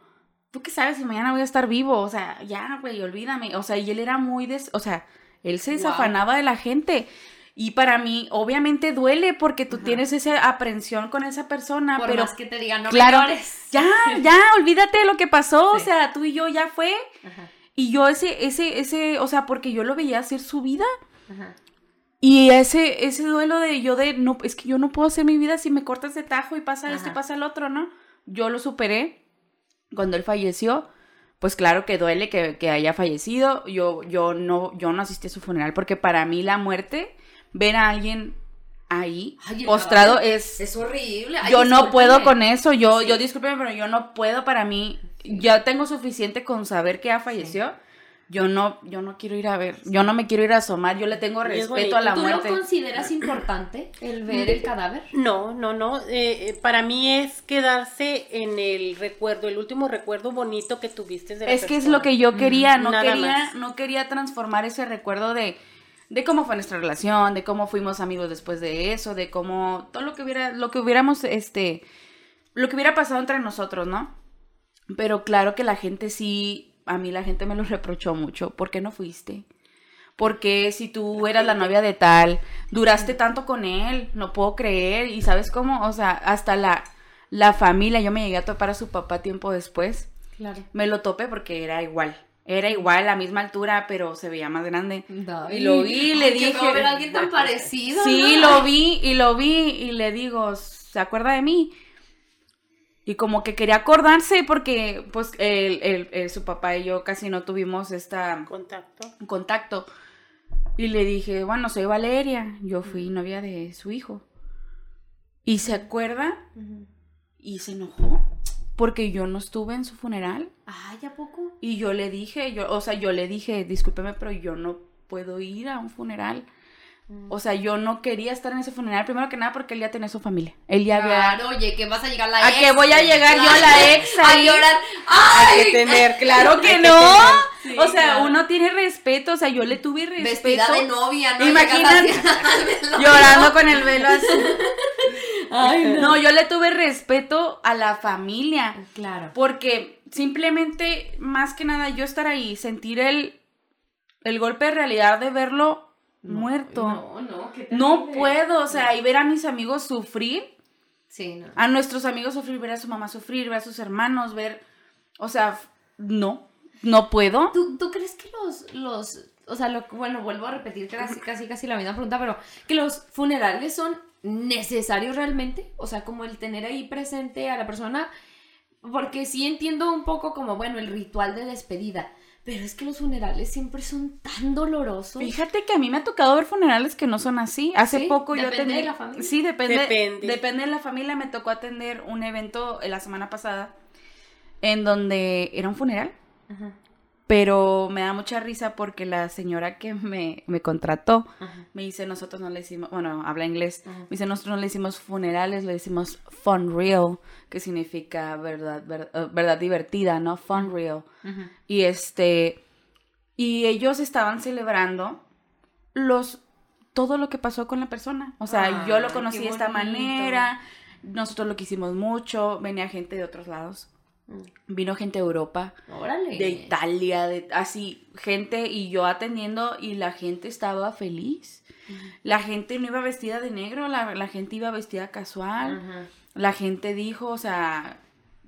tú qué sabes si mañana voy a estar vivo, o sea, ya, güey, olvídame. O sea, y él era muy, des o sea, él se Wow. desafanaba de la gente. Y para mí, obviamente duele porque tú Ajá. tienes esa aprensión con esa persona, Por pero más que te digan, no claro, ya, ya, olvídate de lo que pasó, o sea, tú y yo ya fue. Ajá, Y yo ese, ese, ese, o sea, porque yo lo veía hacer su vida. ajá. Y ese, ese duelo de yo de, no, es que yo no puedo hacer mi vida si me cortas de tajo y pasa esto y pasa el otro, ¿no? Yo lo superé cuando él falleció. Pues claro que duele que, que haya fallecido. Yo, yo, no, yo no asistí a su funeral porque para mí la muerte, ver a alguien ahí Ay, postrado es... Es horrible. Ay, yo no puedo con eso. Yo, Sí. yo discúlpeme, pero yo no puedo para mí. Ya tengo suficiente con saber que ya falleció. Yo no, yo no quiero ir a ver. Yo no me quiero ir a asomar. Yo le tengo respeto a la ¿Tú muerte. lo consideras importante el ver el cadáver? No, no, no. eh, eh, para mí es quedarse en el recuerdo, el último recuerdo bonito que tuviste de la Es que es lo que yo quería, no Nada quería, más. no quería transformar ese recuerdo de, de cómo fue nuestra relación, de cómo fuimos amigos después de eso, de cómo todo lo que hubiera, lo que hubiéramos, este, lo que hubiera pasado entre nosotros, ¿no? Pero claro que la gente sí, a mí la gente me lo reprochó mucho. ¿Por qué no fuiste? Porque si tú eras la novia de tal, duraste tanto con él, no puedo creer. Y sabes cómo, o sea, hasta la, la familia, yo me llegué a topar a su papá tiempo después Claro. me lo topé porque era igual. Era igual, la misma altura, pero se veía más grande. Y lo vi y le Ay, dije- ver a alguien tan parecido. Sí, ¿no? lo vi y lo vi y le digo, ¿se acuerda de mí? Y como que quería acordarse porque pues el- el- el- su papá y yo casi no tuvimos esta Contacto. contacto. Y le dije, bueno, soy Valeria, yo fui novia de su hijo. Y se acuerda y se enojó porque yo no estuve en su funeral. Ay, ¿a poco? Y yo le dije, yo, o sea, yo le dije, discúlpeme, pero yo no puedo ir a un funeral. O sea, yo no quería estar en ese funeral, primero que nada porque él ya tenía su familia. Él ya había... Claro, oye, que vas a llegar la ¿A ex. qué voy a llegar yo, la ex, A llorar. Hay ¡Ay! que tener, Claro que hay no. o sea, claro. uno tiene respeto, o sea, yo le tuve respeto. Vestida de novia, ¿no? Imagínate. Así Llorando con el velo azul. Ay, No, yo le tuve respeto a la familia. Claro. Porque simplemente, más que nada, yo estar ahí, sentir el, el golpe de realidad de verlo muerto. No, no, qué No puedo, o sea, y ver a mis amigos sufrir, Sí, no. a nuestros amigos sufrir, ver a su mamá sufrir, ver a sus hermanos, ver, o sea, no, no puedo. ¿Tú, tú crees que los, los, o sea, lo, bueno, vuelvo a repetir casi, casi, casi la misma pregunta, pero que los funerales son necesarios realmente? O sea, como el tener ahí presente a la persona, porque sí entiendo un poco como, bueno, el ritual de despedida, pero es que los funerales siempre son tan dolorosos. Fíjate que a mí me ha tocado ver funerales que no son así. Hace ¿Sí? poco yo Depende atendí. de la familia. Sí, depende. Depende. Depende de la familia. Me tocó atender un evento la semana pasada en donde era un funeral. Ajá, Pero me da mucha risa porque la señora que me, me contrató ajá, me dice, nosotros no le hicimos, bueno, habla inglés, Ajá. me dice, nosotros no le hicimos funerales, le decimos fun real, que significa verdad, ver- eh, verdad divertida, ¿no? Fun real. ajá. Y este, y ellos estaban celebrando los, todo lo que pasó con la persona. O sea, yo lo conocí de esta manera, nosotros lo quisimos mucho, venía gente de otros lados, vino gente de Europa, Órale. de Italia, de así, gente y yo atendiendo y la gente estaba feliz. La gente no iba vestida de negro, la, la gente iba vestida casual. La gente dijo, o sea,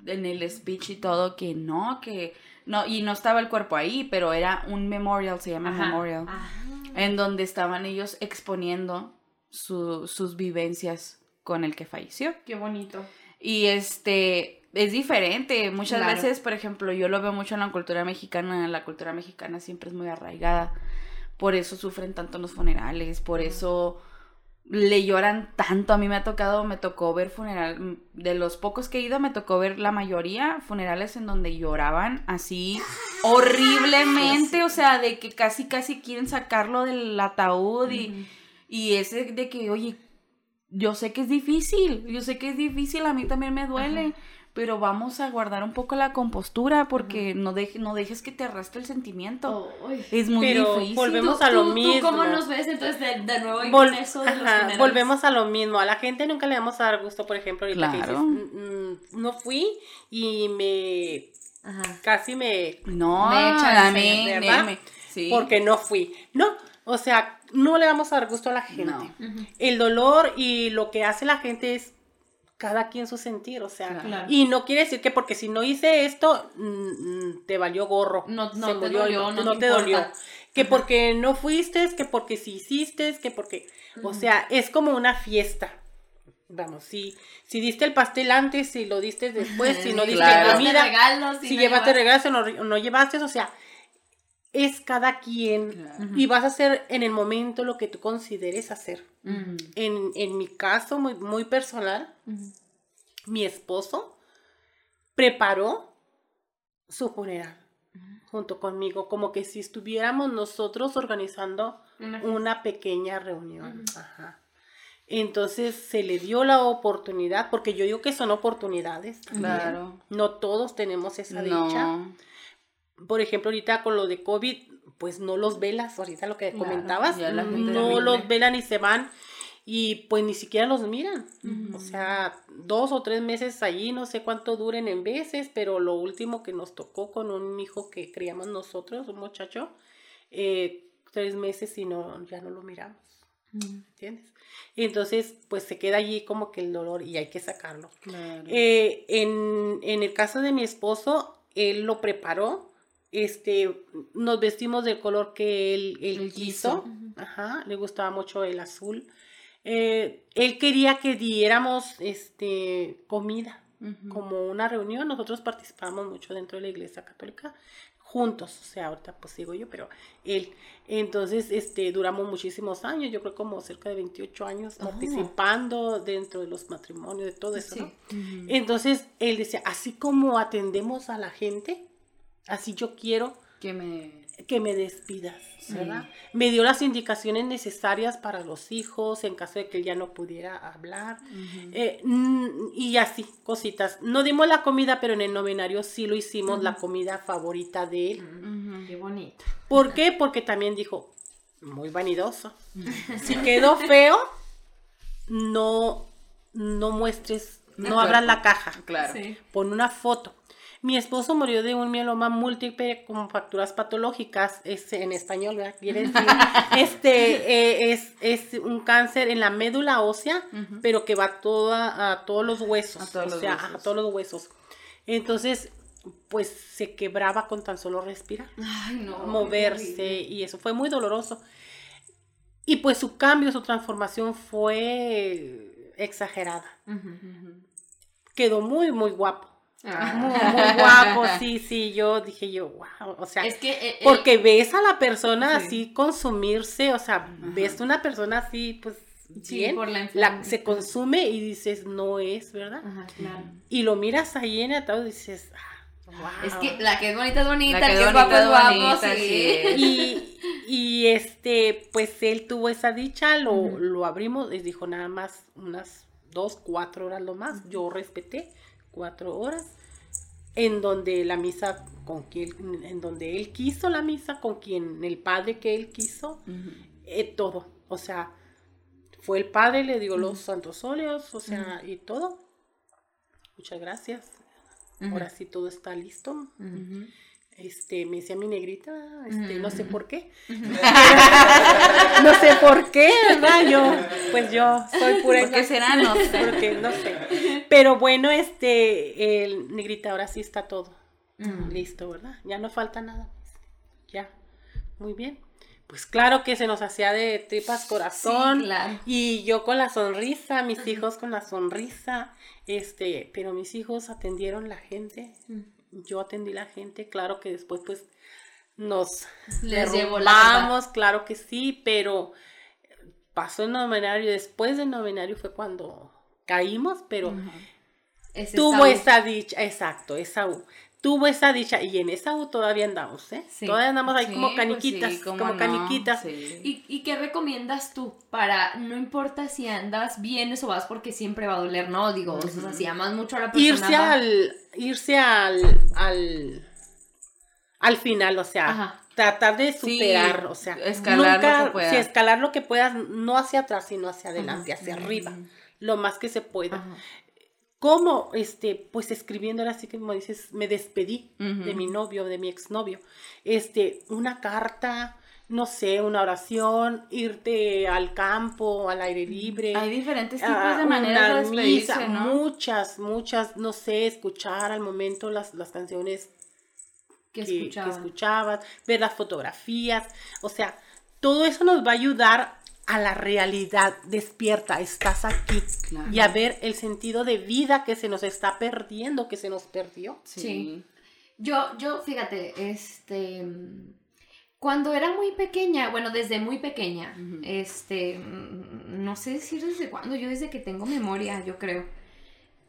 en el speech y todo, que no, que no, y no estaba el cuerpo ahí, pero era un memorial, se llama Ajá. memorial, Ajá. en donde estaban ellos exponiendo su- sus vivencias con el que falleció. Qué bonito. Y este, es diferente. Muchas Claro. veces, por ejemplo, yo lo veo mucho en la cultura mexicana. La cultura mexicana siempre es muy arraigada. Por eso sufren tanto en los funerales. Por eso le lloran tanto. A mí me ha tocado, me tocó ver funeral. De los pocos que he ido, me tocó ver la mayoría funerales en donde lloraban así horriblemente. O sea, de que casi, casi quieren sacarlo del ataúd. Y, y ese de que, oye, yo sé que es difícil, yo sé que es difícil, a mí también me duele, pero vamos a guardar un poco la compostura porque no, deje- no dejes que te arrastre el sentimiento. Es muy Pero difícil. volvemos ¿Tú- a lo tú- tú mismo. cómo nos ves entonces de, de nuevo Vol- con eso de Ajá, volvemos a lo mismo. A la gente nunca le vamos a dar gusto, por ejemplo, ahorita que Claro. dices, "Mm, mm, no fui y me Ajá. casi me No, Me echan ¿verdad? me- sí. porque no fui. No, o sea, no le vamos a dar gusto a la gente. No. El dolor y lo que hace la gente es cada quien su sentir, o sea, Claro. Y no quiere decir que porque si no hice esto mm, mm, te valió gorro, No- te murió, dolió, no te te dolió, que Ajá. porque no fuiste, que porque si hiciste, que porque, o sea, es como una fiesta. Vamos, si, si diste el pastel antes, si lo diste después, si no Si diste Claro. comida, regalos, si no llevaste regalos o no, llevaste, o sea, es cada quien y vas a hacer en el momento lo que tú consideres hacer. En, en mi caso, muy, muy personal, mi esposo preparó su funeral junto conmigo, como que si estuviéramos nosotros organizando Una- una pequeña reunión. Ajá. Entonces se le dio la oportunidad, porque yo digo que son oportunidades. Claro. No todos tenemos esa dicha. No. Por ejemplo, ahorita con lo de COVID, pues no los velas, ahorita lo que Claro, comentabas, no los velan y se van y pues ni siquiera los miran. O sea, dos o tres meses allí, no sé cuánto duren en veces, pero lo último que nos tocó con un hijo que criamos nosotros, un muchacho, eh, tres meses y no, ya no lo miramos. ¿entiendes? Entonces, pues se queda allí como que el dolor y hay que sacarlo. Claro. Eh, en, en el caso de mi esposo, él lo preparó este, nos vestimos del color que él, él Él quiso. quiso. Ajá, le gustaba mucho el azul. Eh, él quería que diéramos este, comida, como una reunión. Nosotros participamos mucho dentro de la iglesia católica, juntos. O sea, ahorita pues sigo yo, pero él. Entonces, este, duramos muchísimos años, yo creo como cerca de 28 años Oh. participando dentro de los matrimonios, de todo eso, Sí. ¿no? Ujú. Entonces, él decía, así como atendemos a la gente, así yo quiero Que me... que me despidas, Sí. ¿verdad? Me dio las indicaciones necesarias para los hijos en caso de que él ya no pudiera hablar. Eh, y así, cositas. No dimos la comida, pero en el novenario sí lo hicimos, la comida favorita de él. Qué bonito. ¿Por qué? Porque también dijo, muy vanidoso. Si quedó feo, no, no muestres, no abras la caja. Claro. Sí. Pon una foto. Mi esposo murió de un mieloma múltiple con fracturas patológicas, es en español, ¿verdad? Quiere decir, este, eh, es, es un cáncer en la médula ósea, pero que va toda, a todos los huesos, A todos o los sea, huesos. a todos los huesos. Entonces, pues se quebraba con tan solo respirar, Ay, no. moverse, y eso fue muy doloroso. Y pues su cambio, su transformación fue exagerada. Quedó muy, muy guapo. Ah. Muy, muy guapo, sí, sí, yo dije yo, wow, o sea, Es que. eh, eh, porque ves a la persona Sí. así consumirse, o sea, ves una persona así, pues, sí, bien, por la se consume y dices, no es, ¿verdad? Ajá, claro. Y lo miras ahí en el atado y dices, ah, wow. Es que la que es bonita es bonita, La el que que es guapo es guapo, sí. y, y este, pues él tuvo esa dicha, lo, lo abrimos, y dijo nada más unas dos, cuatro horas lo más, yo respeté cuatro horas, en donde la misa con quien, en donde él quiso la misa, con quien, el padre que él quiso, Ujú. eh, todo, o sea, fue el padre, le dio los santos óleos, o sea, y todo. Muchas gracias. Ahora sí todo está listo. Este, me decía mi negrita, este, no sé Ujú. por qué. no sé por qué, ¿verdad? Yo, pues yo soy pura ¿Por qué será? No sé. Porque no sé. Pero bueno, este, el negrita, ahora sí está todo Ujú. listo, ¿verdad? Ya no falta nada. Ya, muy bien. Pues claro que se nos hacía de tripas corazón. Sí, claro. Y yo con la sonrisa, mis hijos con la sonrisa, este, pero mis hijos atendieron la gente, yo atendí la gente, claro que después pues nos Les derrumbamos, claro que sí, pero pasó el novenario, después del novenario fue cuando caímos, pero tuvo esa dicha, exacto, Esaú. Tuvo esa dicha y en Esaú todavía andamos, ¿eh? Sí. Todavía andamos ahí Sí, como pues caniquitas, sí, como no, caniquitas. ¿Y, ¿Y qué recomiendas tú para, no importa si andas bien o vas porque siempre va a doler, no? Digo, o sea, si amas mucho a la persona. irse va- al irse al al al final o sea Ajá. tratar de superar o sea escalar lo que puedas. sí, escalar lo que puedas no hacia atrás sino hacia adelante Ajá. hacia arriba lo más que se pueda Ajá. Cómo este pues escribiendo ahora sí que como dices me despedí de mi novio de mi exnovio. Este una carta no sé una oración irte al campo al aire libre. Hay diferentes tipos Ah, de maneras de despedirse. Muchas, muchas, no sé, escuchar al momento las, las canciones ¿Qué que, que escuchabas, ver las fotografías, o sea, todo eso nos va a ayudar a la realidad despierta, estás aquí Claro. y a ver el sentido de vida que se nos está perdiendo, que se nos perdió. Sí. Yo, yo, fíjate, este. Cuando era muy pequeña, bueno, desde muy pequeña, este. No sé decir desde cuándo, yo desde que tengo memoria, yo creo.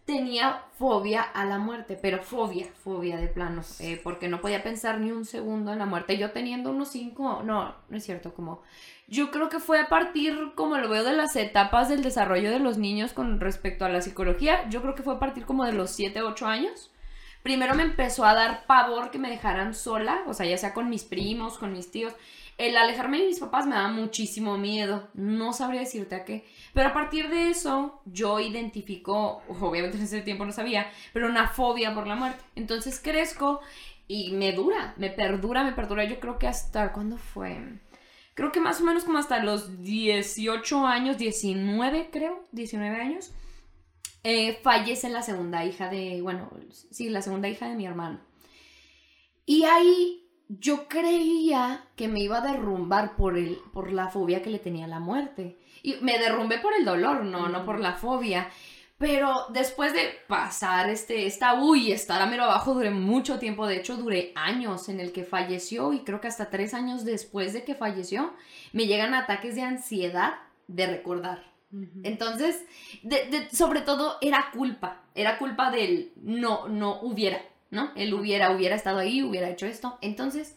Tenía fobia a la muerte, pero fobia, fobia de plano, eh, porque no podía pensar ni un segundo en la muerte. Yo teniendo unos cinco, no, no es cierto, como yo creo que fue a partir, como lo veo, de las etapas del desarrollo de los niños con respecto a la psicología. Yo creo que fue a partir como de los 7, 8 años. Primero me empezó a dar pavor que me dejaran sola, o sea, ya sea con mis primos, con mis tíos. El alejarme de mis papás me daba muchísimo miedo. No sabría decirte a qué. Pero a partir de eso, yo identifico, obviamente en ese tiempo no sabía, pero una fobia por la muerte. Entonces crezco y me dura, me perdura, me perdura. Yo creo que hasta, ¿cuándo fue? Creo que más o menos como hasta los 18 años, 19 creo, 19 años, eh, fallece la segunda hija de, bueno, sí, la segunda hija de mi hermano. Y ahí yo creía que me iba a derrumbar por, el, por la fobia que le tenía a la muerte. Y me derrumbé por el dolor, no, no por la fobia. Pero después de pasar este, esta, uy, estar a mero abajo, duré mucho tiempo. De hecho, duré años en el que falleció y creo que hasta tres años después de que falleció, me llegan ataques de ansiedad de recordar. Entonces, sobre todo era culpa, era culpa del no, no hubiera, ¿no? Él hubiera, hubiera estado ahí, hubiera hecho esto. Entonces,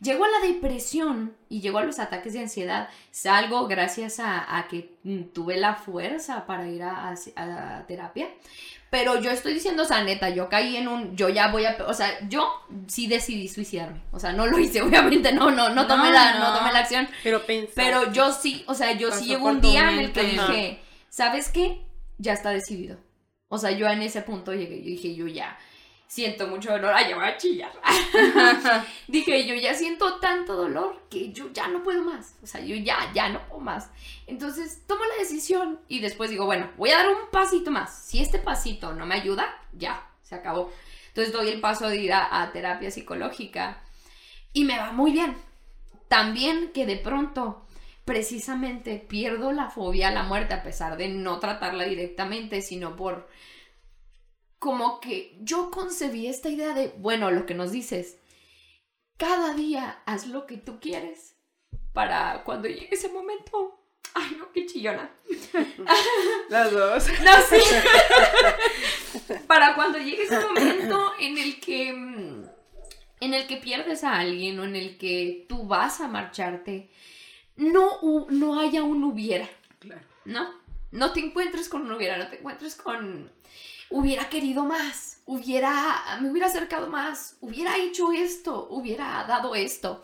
llegó a la depresión y llegó a los ataques de ansiedad. Salgo gracias a, que mm, tuve la fuerza para ir a, terapia. Pero yo estoy diciendo, o sea, neta, yo caí en un, yo ya voy a, o sea, yo sí decidí suicidarme. O sea, no lo hice, obviamente, no, no, no tomé, la, no. tomé la acción. Pero Pero yo sí, o sea, yo sí llegó un día en el que dije, ¿sabes qué? Ya está decidido. O sea, yo en ese punto llegué, yo dije, yo ya, siento mucho dolor. Ay, ya voy a chillar. Dije, yo ya siento tanto dolor que yo ya no puedo más. O sea, yo ya, ya no puedo más. Entonces tomo la decisión y después digo, bueno, voy a dar un pasito más. Si este pasito no me ayuda, ya, se acabó. Entonces doy el paso de ir a, terapia psicológica y me va muy bien. También que de pronto precisamente pierdo la fobia a la muerte a pesar de no tratarla directamente, sino por como que yo concebí esta idea de, bueno, lo que nos dices, cada día haz lo que tú quieres para cuando llegue ese momento. Ay, no, qué chillona. Las dos. No, sí. para cuando llegue ese momento en el que mm, en el que pierdes a alguien o en el que tú vas a marcharte, no, no haya un hubiera. Claro. ¿No? No te encuentres con un hubiera, no te encuentres con hubiera querido más, hubiera, me hubiera acercado más, hubiera hecho esto, hubiera dado esto.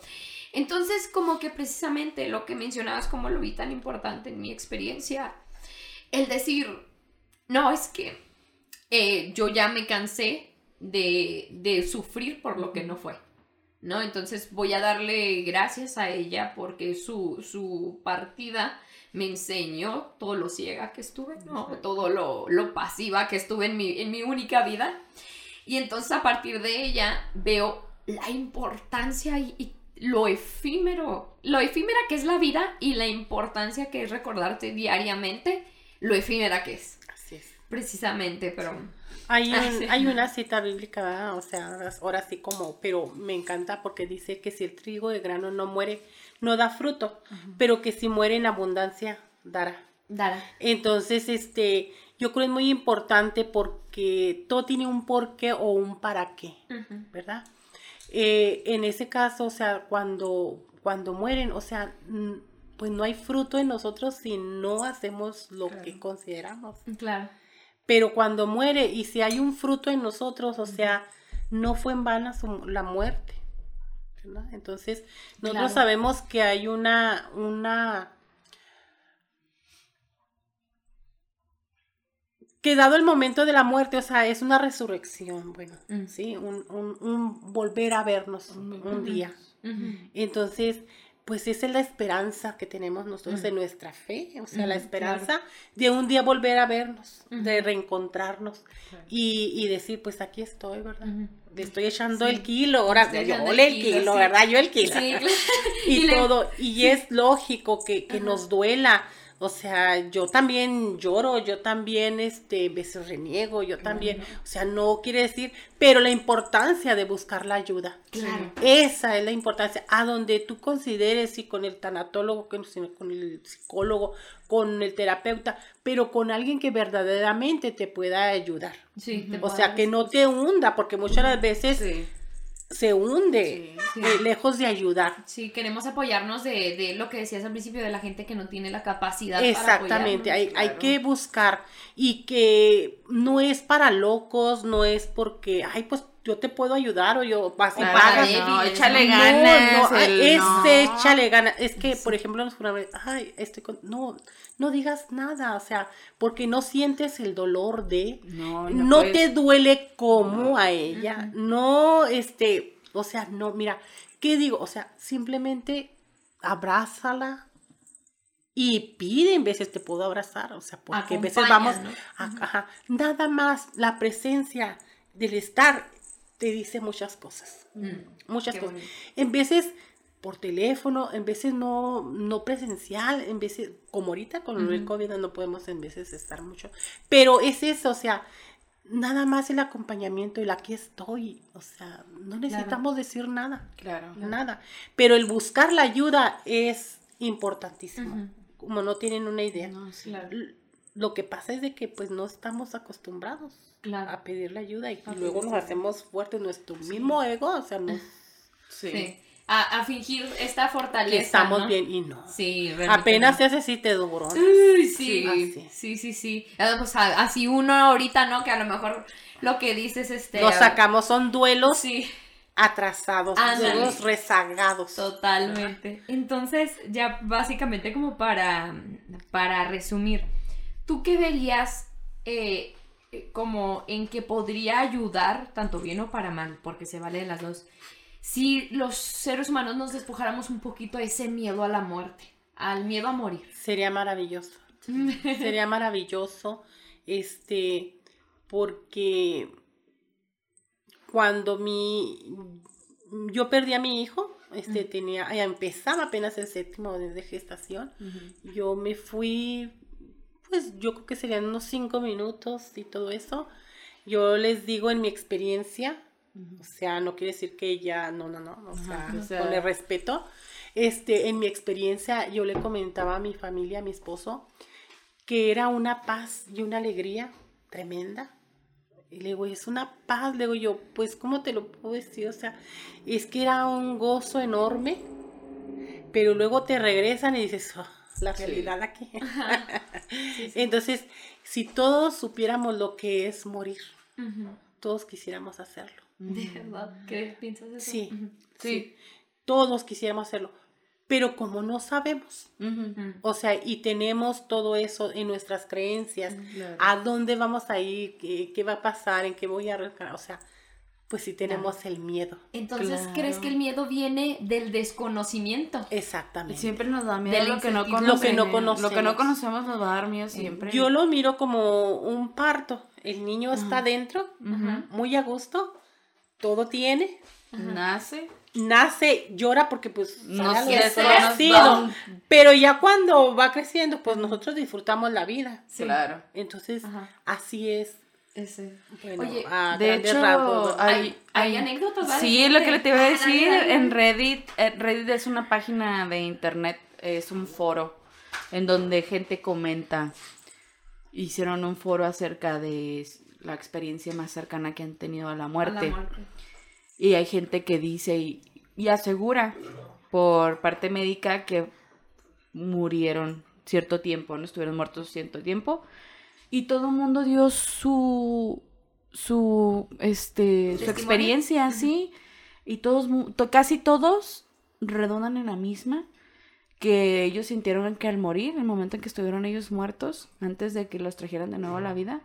Entonces, como que precisamente lo que mencionabas como lo vi tan importante en mi experiencia, el decir, no, es que eh, yo ya me cansé de, de sufrir por lo que no fue. ¿no? Entonces voy a darle gracias a ella porque su, su partida me enseñó todo lo ciega que estuve, ¿no? Todo lo, lo pasiva que estuve en mi, en mi única vida. Y entonces a partir de ella veo la importancia y, lo efímero, lo efímera que es la vida y la importancia que es recordarte diariamente lo efímera que es. Así es. Precisamente, pero... Hay, hay una cita bíblica, o sea, ahora sí como, pero me encanta porque dice que si el trigo de grano no muere, no da fruto, pero que si muere en abundancia, dará. Dará. Entonces, este, yo creo que es muy importante porque todo tiene un porqué o un para qué, ¿verdad? Eh, en ese caso, o sea, cuando, cuando mueren, o sea, pues no hay fruto en nosotros si no hacemos lo que consideramos. Claro. Pero cuando muere y si hay un fruto en nosotros, o sea, no fue en vano la muerte. Entonces, nosotros sabemos que hay una, una, que dado el momento de la muerte, o sea, es una resurrección, bueno, mm. sí, un, un, volver a vernos un, día. Entonces, pues esa es la esperanza que tenemos nosotros en nuestra fe, o sea, la esperanza de un día volver a vernos, de reencontrarnos y, decir, pues aquí estoy, ¿verdad? Le estoy echando el kilo, ahora yo el kilo, ¿verdad? Yo el kilo. y, todo, y es lógico que, que nos duela, o sea, yo también lloro, yo también, este, veces reniego, yo también, o sea, no quiere decir, pero la importancia de buscar la ayuda. Claro. Esa es la importancia, a donde tú consideres, y con el tanatólogo, con el psicólogo, con el terapeuta, pero con alguien que verdaderamente te pueda ayudar. Sí, o sea, que no te hunda, porque muchas veces se hunde, eh, lejos de ayudar. Sí, queremos apoyarnos de, lo que decías al principio de la gente que no tiene la capacidad. Exactamente, hay, hay que buscar y que no es para locos, no es porque, ay, pues yo te puedo ayudar o yo vas y pagas. No, échale ganas. No, no, es échale ganas. Es que, por ejemplo, nos ay, estoy con, no, no digas nada, o sea, porque no sientes el dolor de, no, no, te duele como a ella, no, este, o sea, no, mira, ¿qué digo? O sea, simplemente abrázala y pide en veces te puedo abrazar, o sea, porque a veces vamos, ajá, nada más la presencia del estar te dice muchas cosas. Mm, Muchas cosas. bonito. En veces por teléfono, en veces no, no presencial, en veces, como ahorita con el. COVID no podemos en veces estar mucho. Pero es eso, o sea, nada más el acompañamiento, el aquí estoy. O sea, no necesitamos decir nada, Claro. nada. Pero el buscar la ayuda es importantísimo. Como no tienen una idea. No. Claro. Lo que pasa es de que pues no estamos acostumbrados Claro. a pedirle ayuda y luego nos hacemos fuertes nuestro mismo ego, o sea, nos, Sí. Sí. A, a fingir esta fortaleza. que estamos ¿no? bien y no. Sí, Apenas realmente se hace sí te duro. sí, Sí. sí, sí, sí. Ah, pues, a- así uno ahorita, ¿no? Que a lo mejor lo que dices, este... Los sacamos, son duelos Sí, atrasados, duelos rezagados. totalmente. Entonces, ya básicamente como para, para resumir, ¿tú qué verías eh, como en que podría ayudar, tanto bien o para mal, porque se vale de las dos, si los seres humanos nos despojáramos un poquito a ese miedo a la muerte, al miedo a morir? Sería maravilloso. Sería maravilloso, este, porque cuando mi, yo perdí a mi hijo, este, tenía, ya empezaba apenas el séptimo de gestación, yo me fui, pues yo creo que serían unos cinco minutos y todo eso. Yo les digo en mi experiencia, o sea, no quiere decir que ella, no, no, no, o sea, o sea- con el respeto. Este, en mi experiencia, yo le comentaba a mi familia, a mi esposo, que era una paz y una alegría tremenda. Y le digo, es una paz, le digo yo, pues, ¿cómo te lo puedo decir? O sea, es que era un gozo enorme, pero luego te regresan y dices, "Oh, la Sí. realidad aquí. Entonces, si todos supiéramos lo que es morir, todos quisiéramos hacerlo. ¿De verdad? ¿Qué piensas de eso? Sí, sí, todos quisiéramos hacerlo, pero como no sabemos, Ujú. o sea, y tenemos todo eso en nuestras creencias, Claro. ¿a dónde vamos a ir? ¿Qué, qué va a pasar? ¿En qué voy a arrancar? O sea, pues sí tenemos el miedo. Entonces, Claro. ¿crees que el miedo viene del desconocimiento? Exactamente. Siempre nos da miedo lo que no conocemos. Lo que no Lo que no conocemos. conocemos nos va a dar miedo siempre. Yo lo miro como un parto. El niño está dentro, muy a gusto, todo tiene, Nace. nace, llora porque pues No un- Pero ya cuando va creciendo, pues nosotros disfrutamos la vida. Claro. Entonces, así es. Ese. Bueno, Oye, a De hecho, ¿verdad? hay, hay anécdotas, ¿vale? Sí, es lo que le te iba a Ah, decir. En Reddit, Reddit es una página de internet, es un foro en donde gente comenta. Hicieron un foro acerca de la experiencia más cercana que han tenido a la A la muerte. muerte. Y hay gente que dice y, y asegura por parte médica que murieron cierto tiempo, no estuvieron muertos cierto tiempo. Y todo el mundo dio su su este su experiencia, sí. Y todos casi todos redondan en la misma que ellos sintieron que al morir, el momento en que estuvieron ellos muertos, antes de que los trajeran de nuevo a la vida,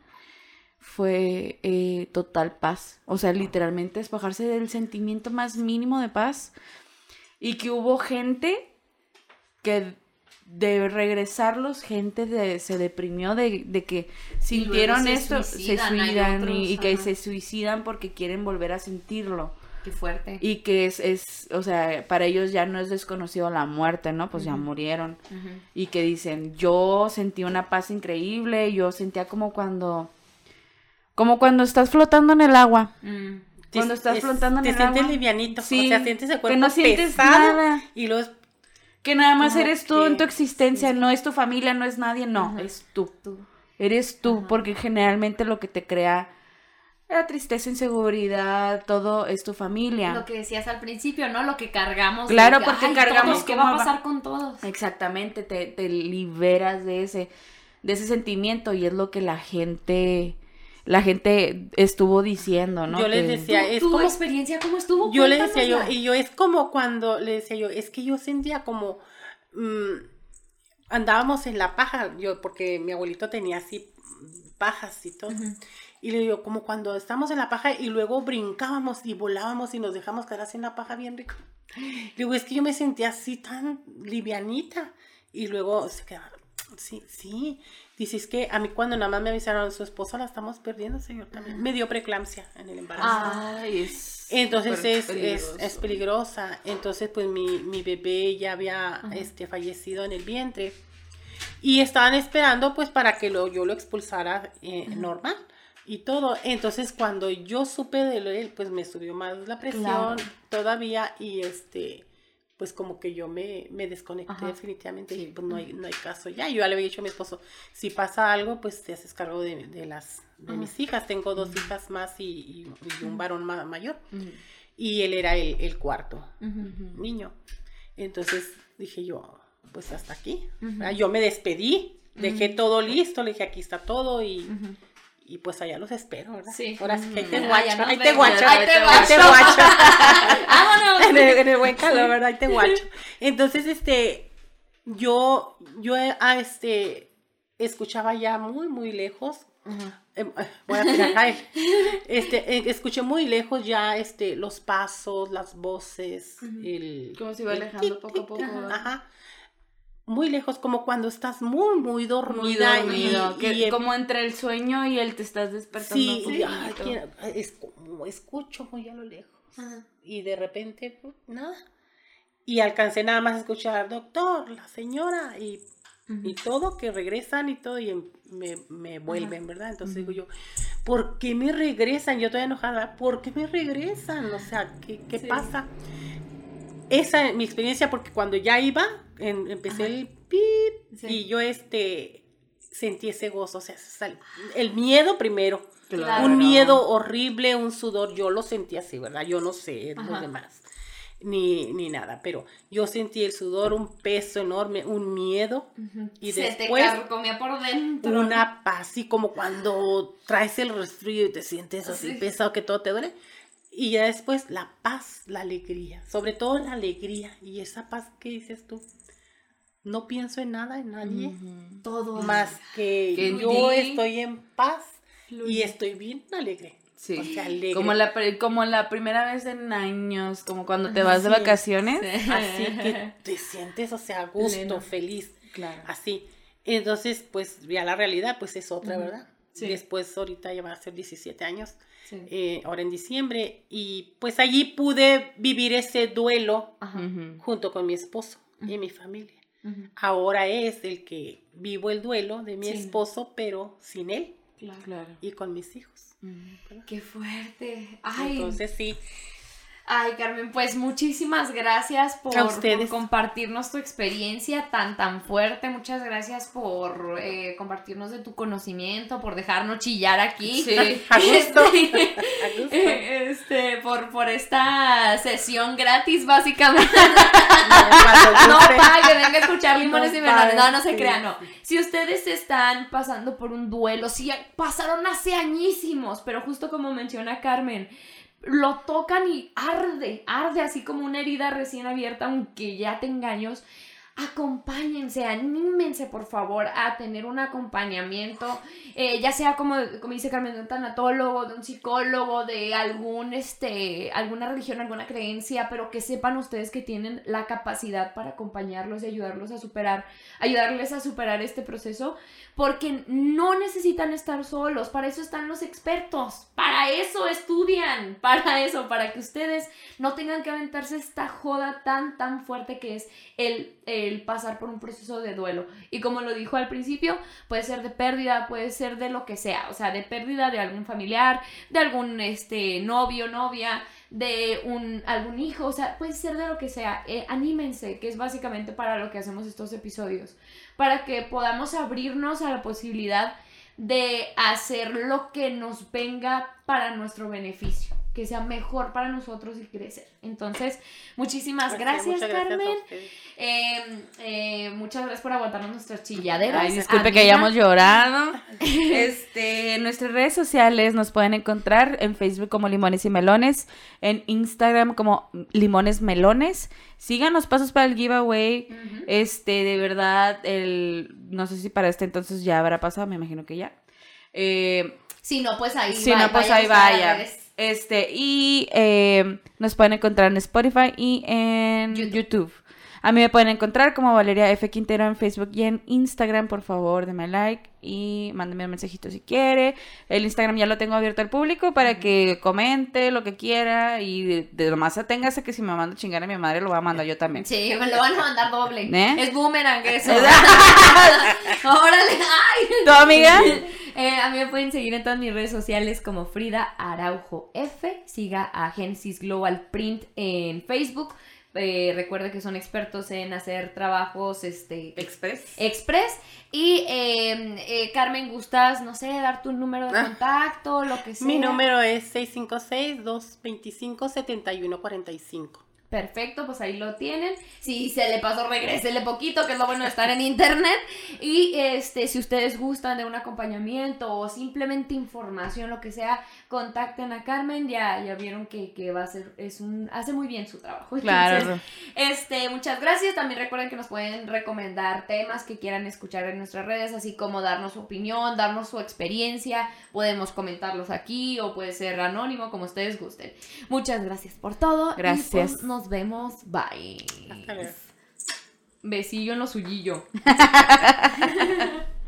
fue eh, total paz. O sea, literalmente despojarse del sentimiento más mínimo de paz. Y que hubo gente que de regresarlos, gente de- se deprimió de, de que sintieron se esto, se suicidan, hay suicidan otros, y, y que se suicidan porque quieren volver a sentirlo. Qué fuerte. Y que es, es, o sea, para ellos ya no es desconocido la muerte, ¿no? Pues ya murieron y que dicen, yo sentí una paz increíble, yo sentía como cuando, como cuando estás flotando en el agua. Mm. Cuando estás Es- flotando en te el sientes agua. livianito, Sí, o sea, sientes el que cuerpo no sientes nada. y luego Que nada más Como eres tú en tu existencia, no es tu familia, no es nadie, no, Ajá. es tú. Tú. Eres tú, Ajá. porque generalmente lo que te crea la tristeza, inseguridad, todo es tu familia. Lo que decías al principio, ¿no? Lo que cargamos. Claro, que, porque "Ay, cargamos todos, ¿Qué va a va". pasar con todos? Exactamente, te, te liberas de ese, de ese sentimiento y es lo que la gente, la gente estuvo diciendo, ¿no? Yo les decía, ¿Tu, es tu como- experiencia cómo estuvo? yo le decía yo, y yo es como cuando le decía yo, es que yo sentía como mm, andábamos en la paja, yo porque mi abuelito tenía así pajas y todo. Y le digo, como cuando estamos en la paja y luego brincábamos y volábamos y nos dejamos quedar así en la paja bien rico. Le digo, es que yo me sentía así tan livianita. Y luego se quedaba, Sí, sí. Dices que a mí cuando nada más me avisaron, su esposa la estamos perdiendo, señor, también. Me dio preeclampsia en el embarazo. Ay, es. Entonces es, es, peligrosa. Entonces, pues mi, mi bebé ya había este, fallecido en el vientre. Y estaban esperando, pues, para que lo, yo lo expulsara eh, normal y todo. Entonces, cuando yo supe de él, pues me subió más la presión Claro. todavía. Y este, pues como que yo me, me desconecté Ajá. definitivamente. Y pues no hay, no hay caso ya. Yo ya le había dicho a mi esposo, si pasa algo, pues te haces cargo de, de las de mis hijas. Tengo dos hijas más y, y- y un varón ma- mayor y él era el, el cuarto niño. Entonces dije yo, pues hasta aquí. Ah, Yo me despedí, dejé todo listo, le dije aquí está todo y, y pues allá los espero, ¿verdad? Sí. Ahora sí que ahí te guacho, ahí te guacho, Ahí te guacho. en, el, en el buen calor, ¿verdad? Ahí te guacho. Entonces, este, yo, yo, ah, este, escuchaba ya muy, muy lejos. eh, voy a tirar a él. Este, eh, escuché muy lejos ya, este, los pasos, las voces, el... Como se iba alejando poco a poco. Ajá. Muy lejos, como cuando estás muy, muy Muy dormida. y- dormido. que y, em- como entre el sueño y el te estás despertando. Sí, un y, ay, es como escucho muy a lo lejos. Ajá. Y de repente, pues, nada. Y alcancé nada más a escuchar, doctor, la señora, y, y todo, que regresan y todo, y em- me, me vuelven, ¿verdad? Entonces digo yo, ¿por qué me regresan? Yo estoy enojada, ¿por qué me regresan? O sea, ¿qué, qué Sí. pasa? Esa es mi experiencia, porque cuando ya iba, en- empecé el pip, Sí. y yo este sentí ese gozo, o sea, el miedo primero, Claro. un miedo horrible, un sudor, yo lo sentí así, ¿verdad? Yo no sé Ajá. los demás, ni, ni nada, pero yo sentí el sudor, un peso enorme, un miedo, y Se después te por dentro. una paz, así como cuando traes el resfrío y te sientes así Sí. pesado que todo te duele. Y ya después la paz, la alegría, sobre todo la alegría y esa paz que dices tú. No pienso en nada, en nadie, todo más que, Que yo estoy en paz y estoy bien alegre. Sí. O sea, alegre. Como la, como la primera vez en años, como cuando te vas de Sí. vacaciones. Así que te sientes, o sea, a gusto, Pleno. feliz. Claro. Así. Entonces, pues ya la realidad, pues es otra, ¿verdad? Sí. Después, ahorita ya va a ser 17 años, Sí. eh, ahora en diciembre, y pues allí pude vivir ese duelo Ajá. Junto con mi esposo y mi familia. Ahora es el que vivo el duelo de mi Sí. esposo, pero sin él Claro. Y con mis hijos. Qué fuerte. Ay, Entonces sí, Ay, Carmen, pues muchísimas gracias por, compartirnos tu experiencia tan, tan fuerte. Muchas gracias por eh, compartirnos de tu conocimiento, por dejarnos chillar aquí. Sí. a gusto. Este, a gusto. este, por, por esta sesión gratis, básicamente. No guste. pague, venga a escuchar limones No y melones. No, no se sí, crean, no. Si ustedes están pasando por un duelo, si pasaron hace añísimos, pero justo como menciona Carmen, lo tocan y arde, arde así como una herida recién abierta, aunque ya tenga años. Acompáñense, anímense por favor a tener un acompañamiento, eh, ya sea como, como dice Carmen, de un tanatólogo, de un psicólogo, de algún, este, alguna religión, alguna creencia, pero que sepan ustedes que tienen la capacidad para acompañarlos y ayudarlos a superar, ayudarles a superar este proceso, porque no necesitan estar solos, para eso están los expertos, para eso estudian, para eso, para que ustedes no tengan que aventarse esta joda tan, tan fuerte que es el, el pasar por un proceso de duelo. Y como lo dijo al principio, puede ser de pérdida, puede ser de lo que sea, o sea, de pérdida de algún familiar, de algún este, novio, novia, de un, algún hijo, o sea, puede ser de lo que sea. Eh, anímense, que es básicamente para lo que hacemos estos episodios, para que podamos abrirnos a la posibilidad de hacer lo que nos venga para nuestro beneficio, que sea mejor para nosotros y crecer. Entonces, muchísimas Así, gracias, Carmen. ustedes. Eh, eh, muchas gracias por aguantarnos nuestras chilladeras. Ay, disculpe que hayamos llorado. Este, en nuestras redes sociales nos pueden encontrar en Facebook como Limones y Melones, en Instagram como Limones Melones. Síganos pasos para el giveaway. Este, de verdad, el no sé si para este entonces ya habrá pasado, me imagino que ya. Eh, Si no, pues ahí si va- no, pues vaya a ahí vaya. Este, y eh, nos pueden encontrar en Spotify y en YouTube. YouTube. A mí me pueden encontrar como Valeria F. Quintero en Facebook y en Instagram. Por favor, denme like y mándenme un mensajito si quiere. El Instagram ya lo tengo abierto al público para que comente lo que quiera y de, de lo más aténgase que si me mando a chingar a mi madre lo voy a mandar yo también. Sí, me lo van a mandar doble. ¿Eh? Es boomerang eso. Órale, ay. ¿Tu amiga? Eh, a mí me pueden seguir en todas mis redes sociales como Frida Araujo F. Siga a Genesis Global Print en Facebook. Eh, recuerde que son expertos en hacer trabajos este, Express. express. Y eh, eh, Carmen, gustas, no sé, dar tu número de Ah. contacto, lo que sea. Mi número es 656-225-7145. Perfecto, pues ahí lo tienen. Si se le pasó, regrésele poquito, que es lo bueno de estar en internet. Y este, si ustedes gustan de un acompañamiento o simplemente información, lo que sea, contacten a Carmen. Ya, ya vieron que, que va a ser, es un, hace muy bien su trabajo. Claro. Entonces, este, muchas gracias. También recuerden que nos pueden recomendar temas que quieran escuchar en nuestras redes, así como darnos su opinión, darnos su experiencia. Podemos comentarlos aquí o puede ser anónimo, como ustedes gusten. Muchas gracias por todo. y, Gracias. pues, nos vemos. Bye. Hasta luego. Besillo en lo suyillo.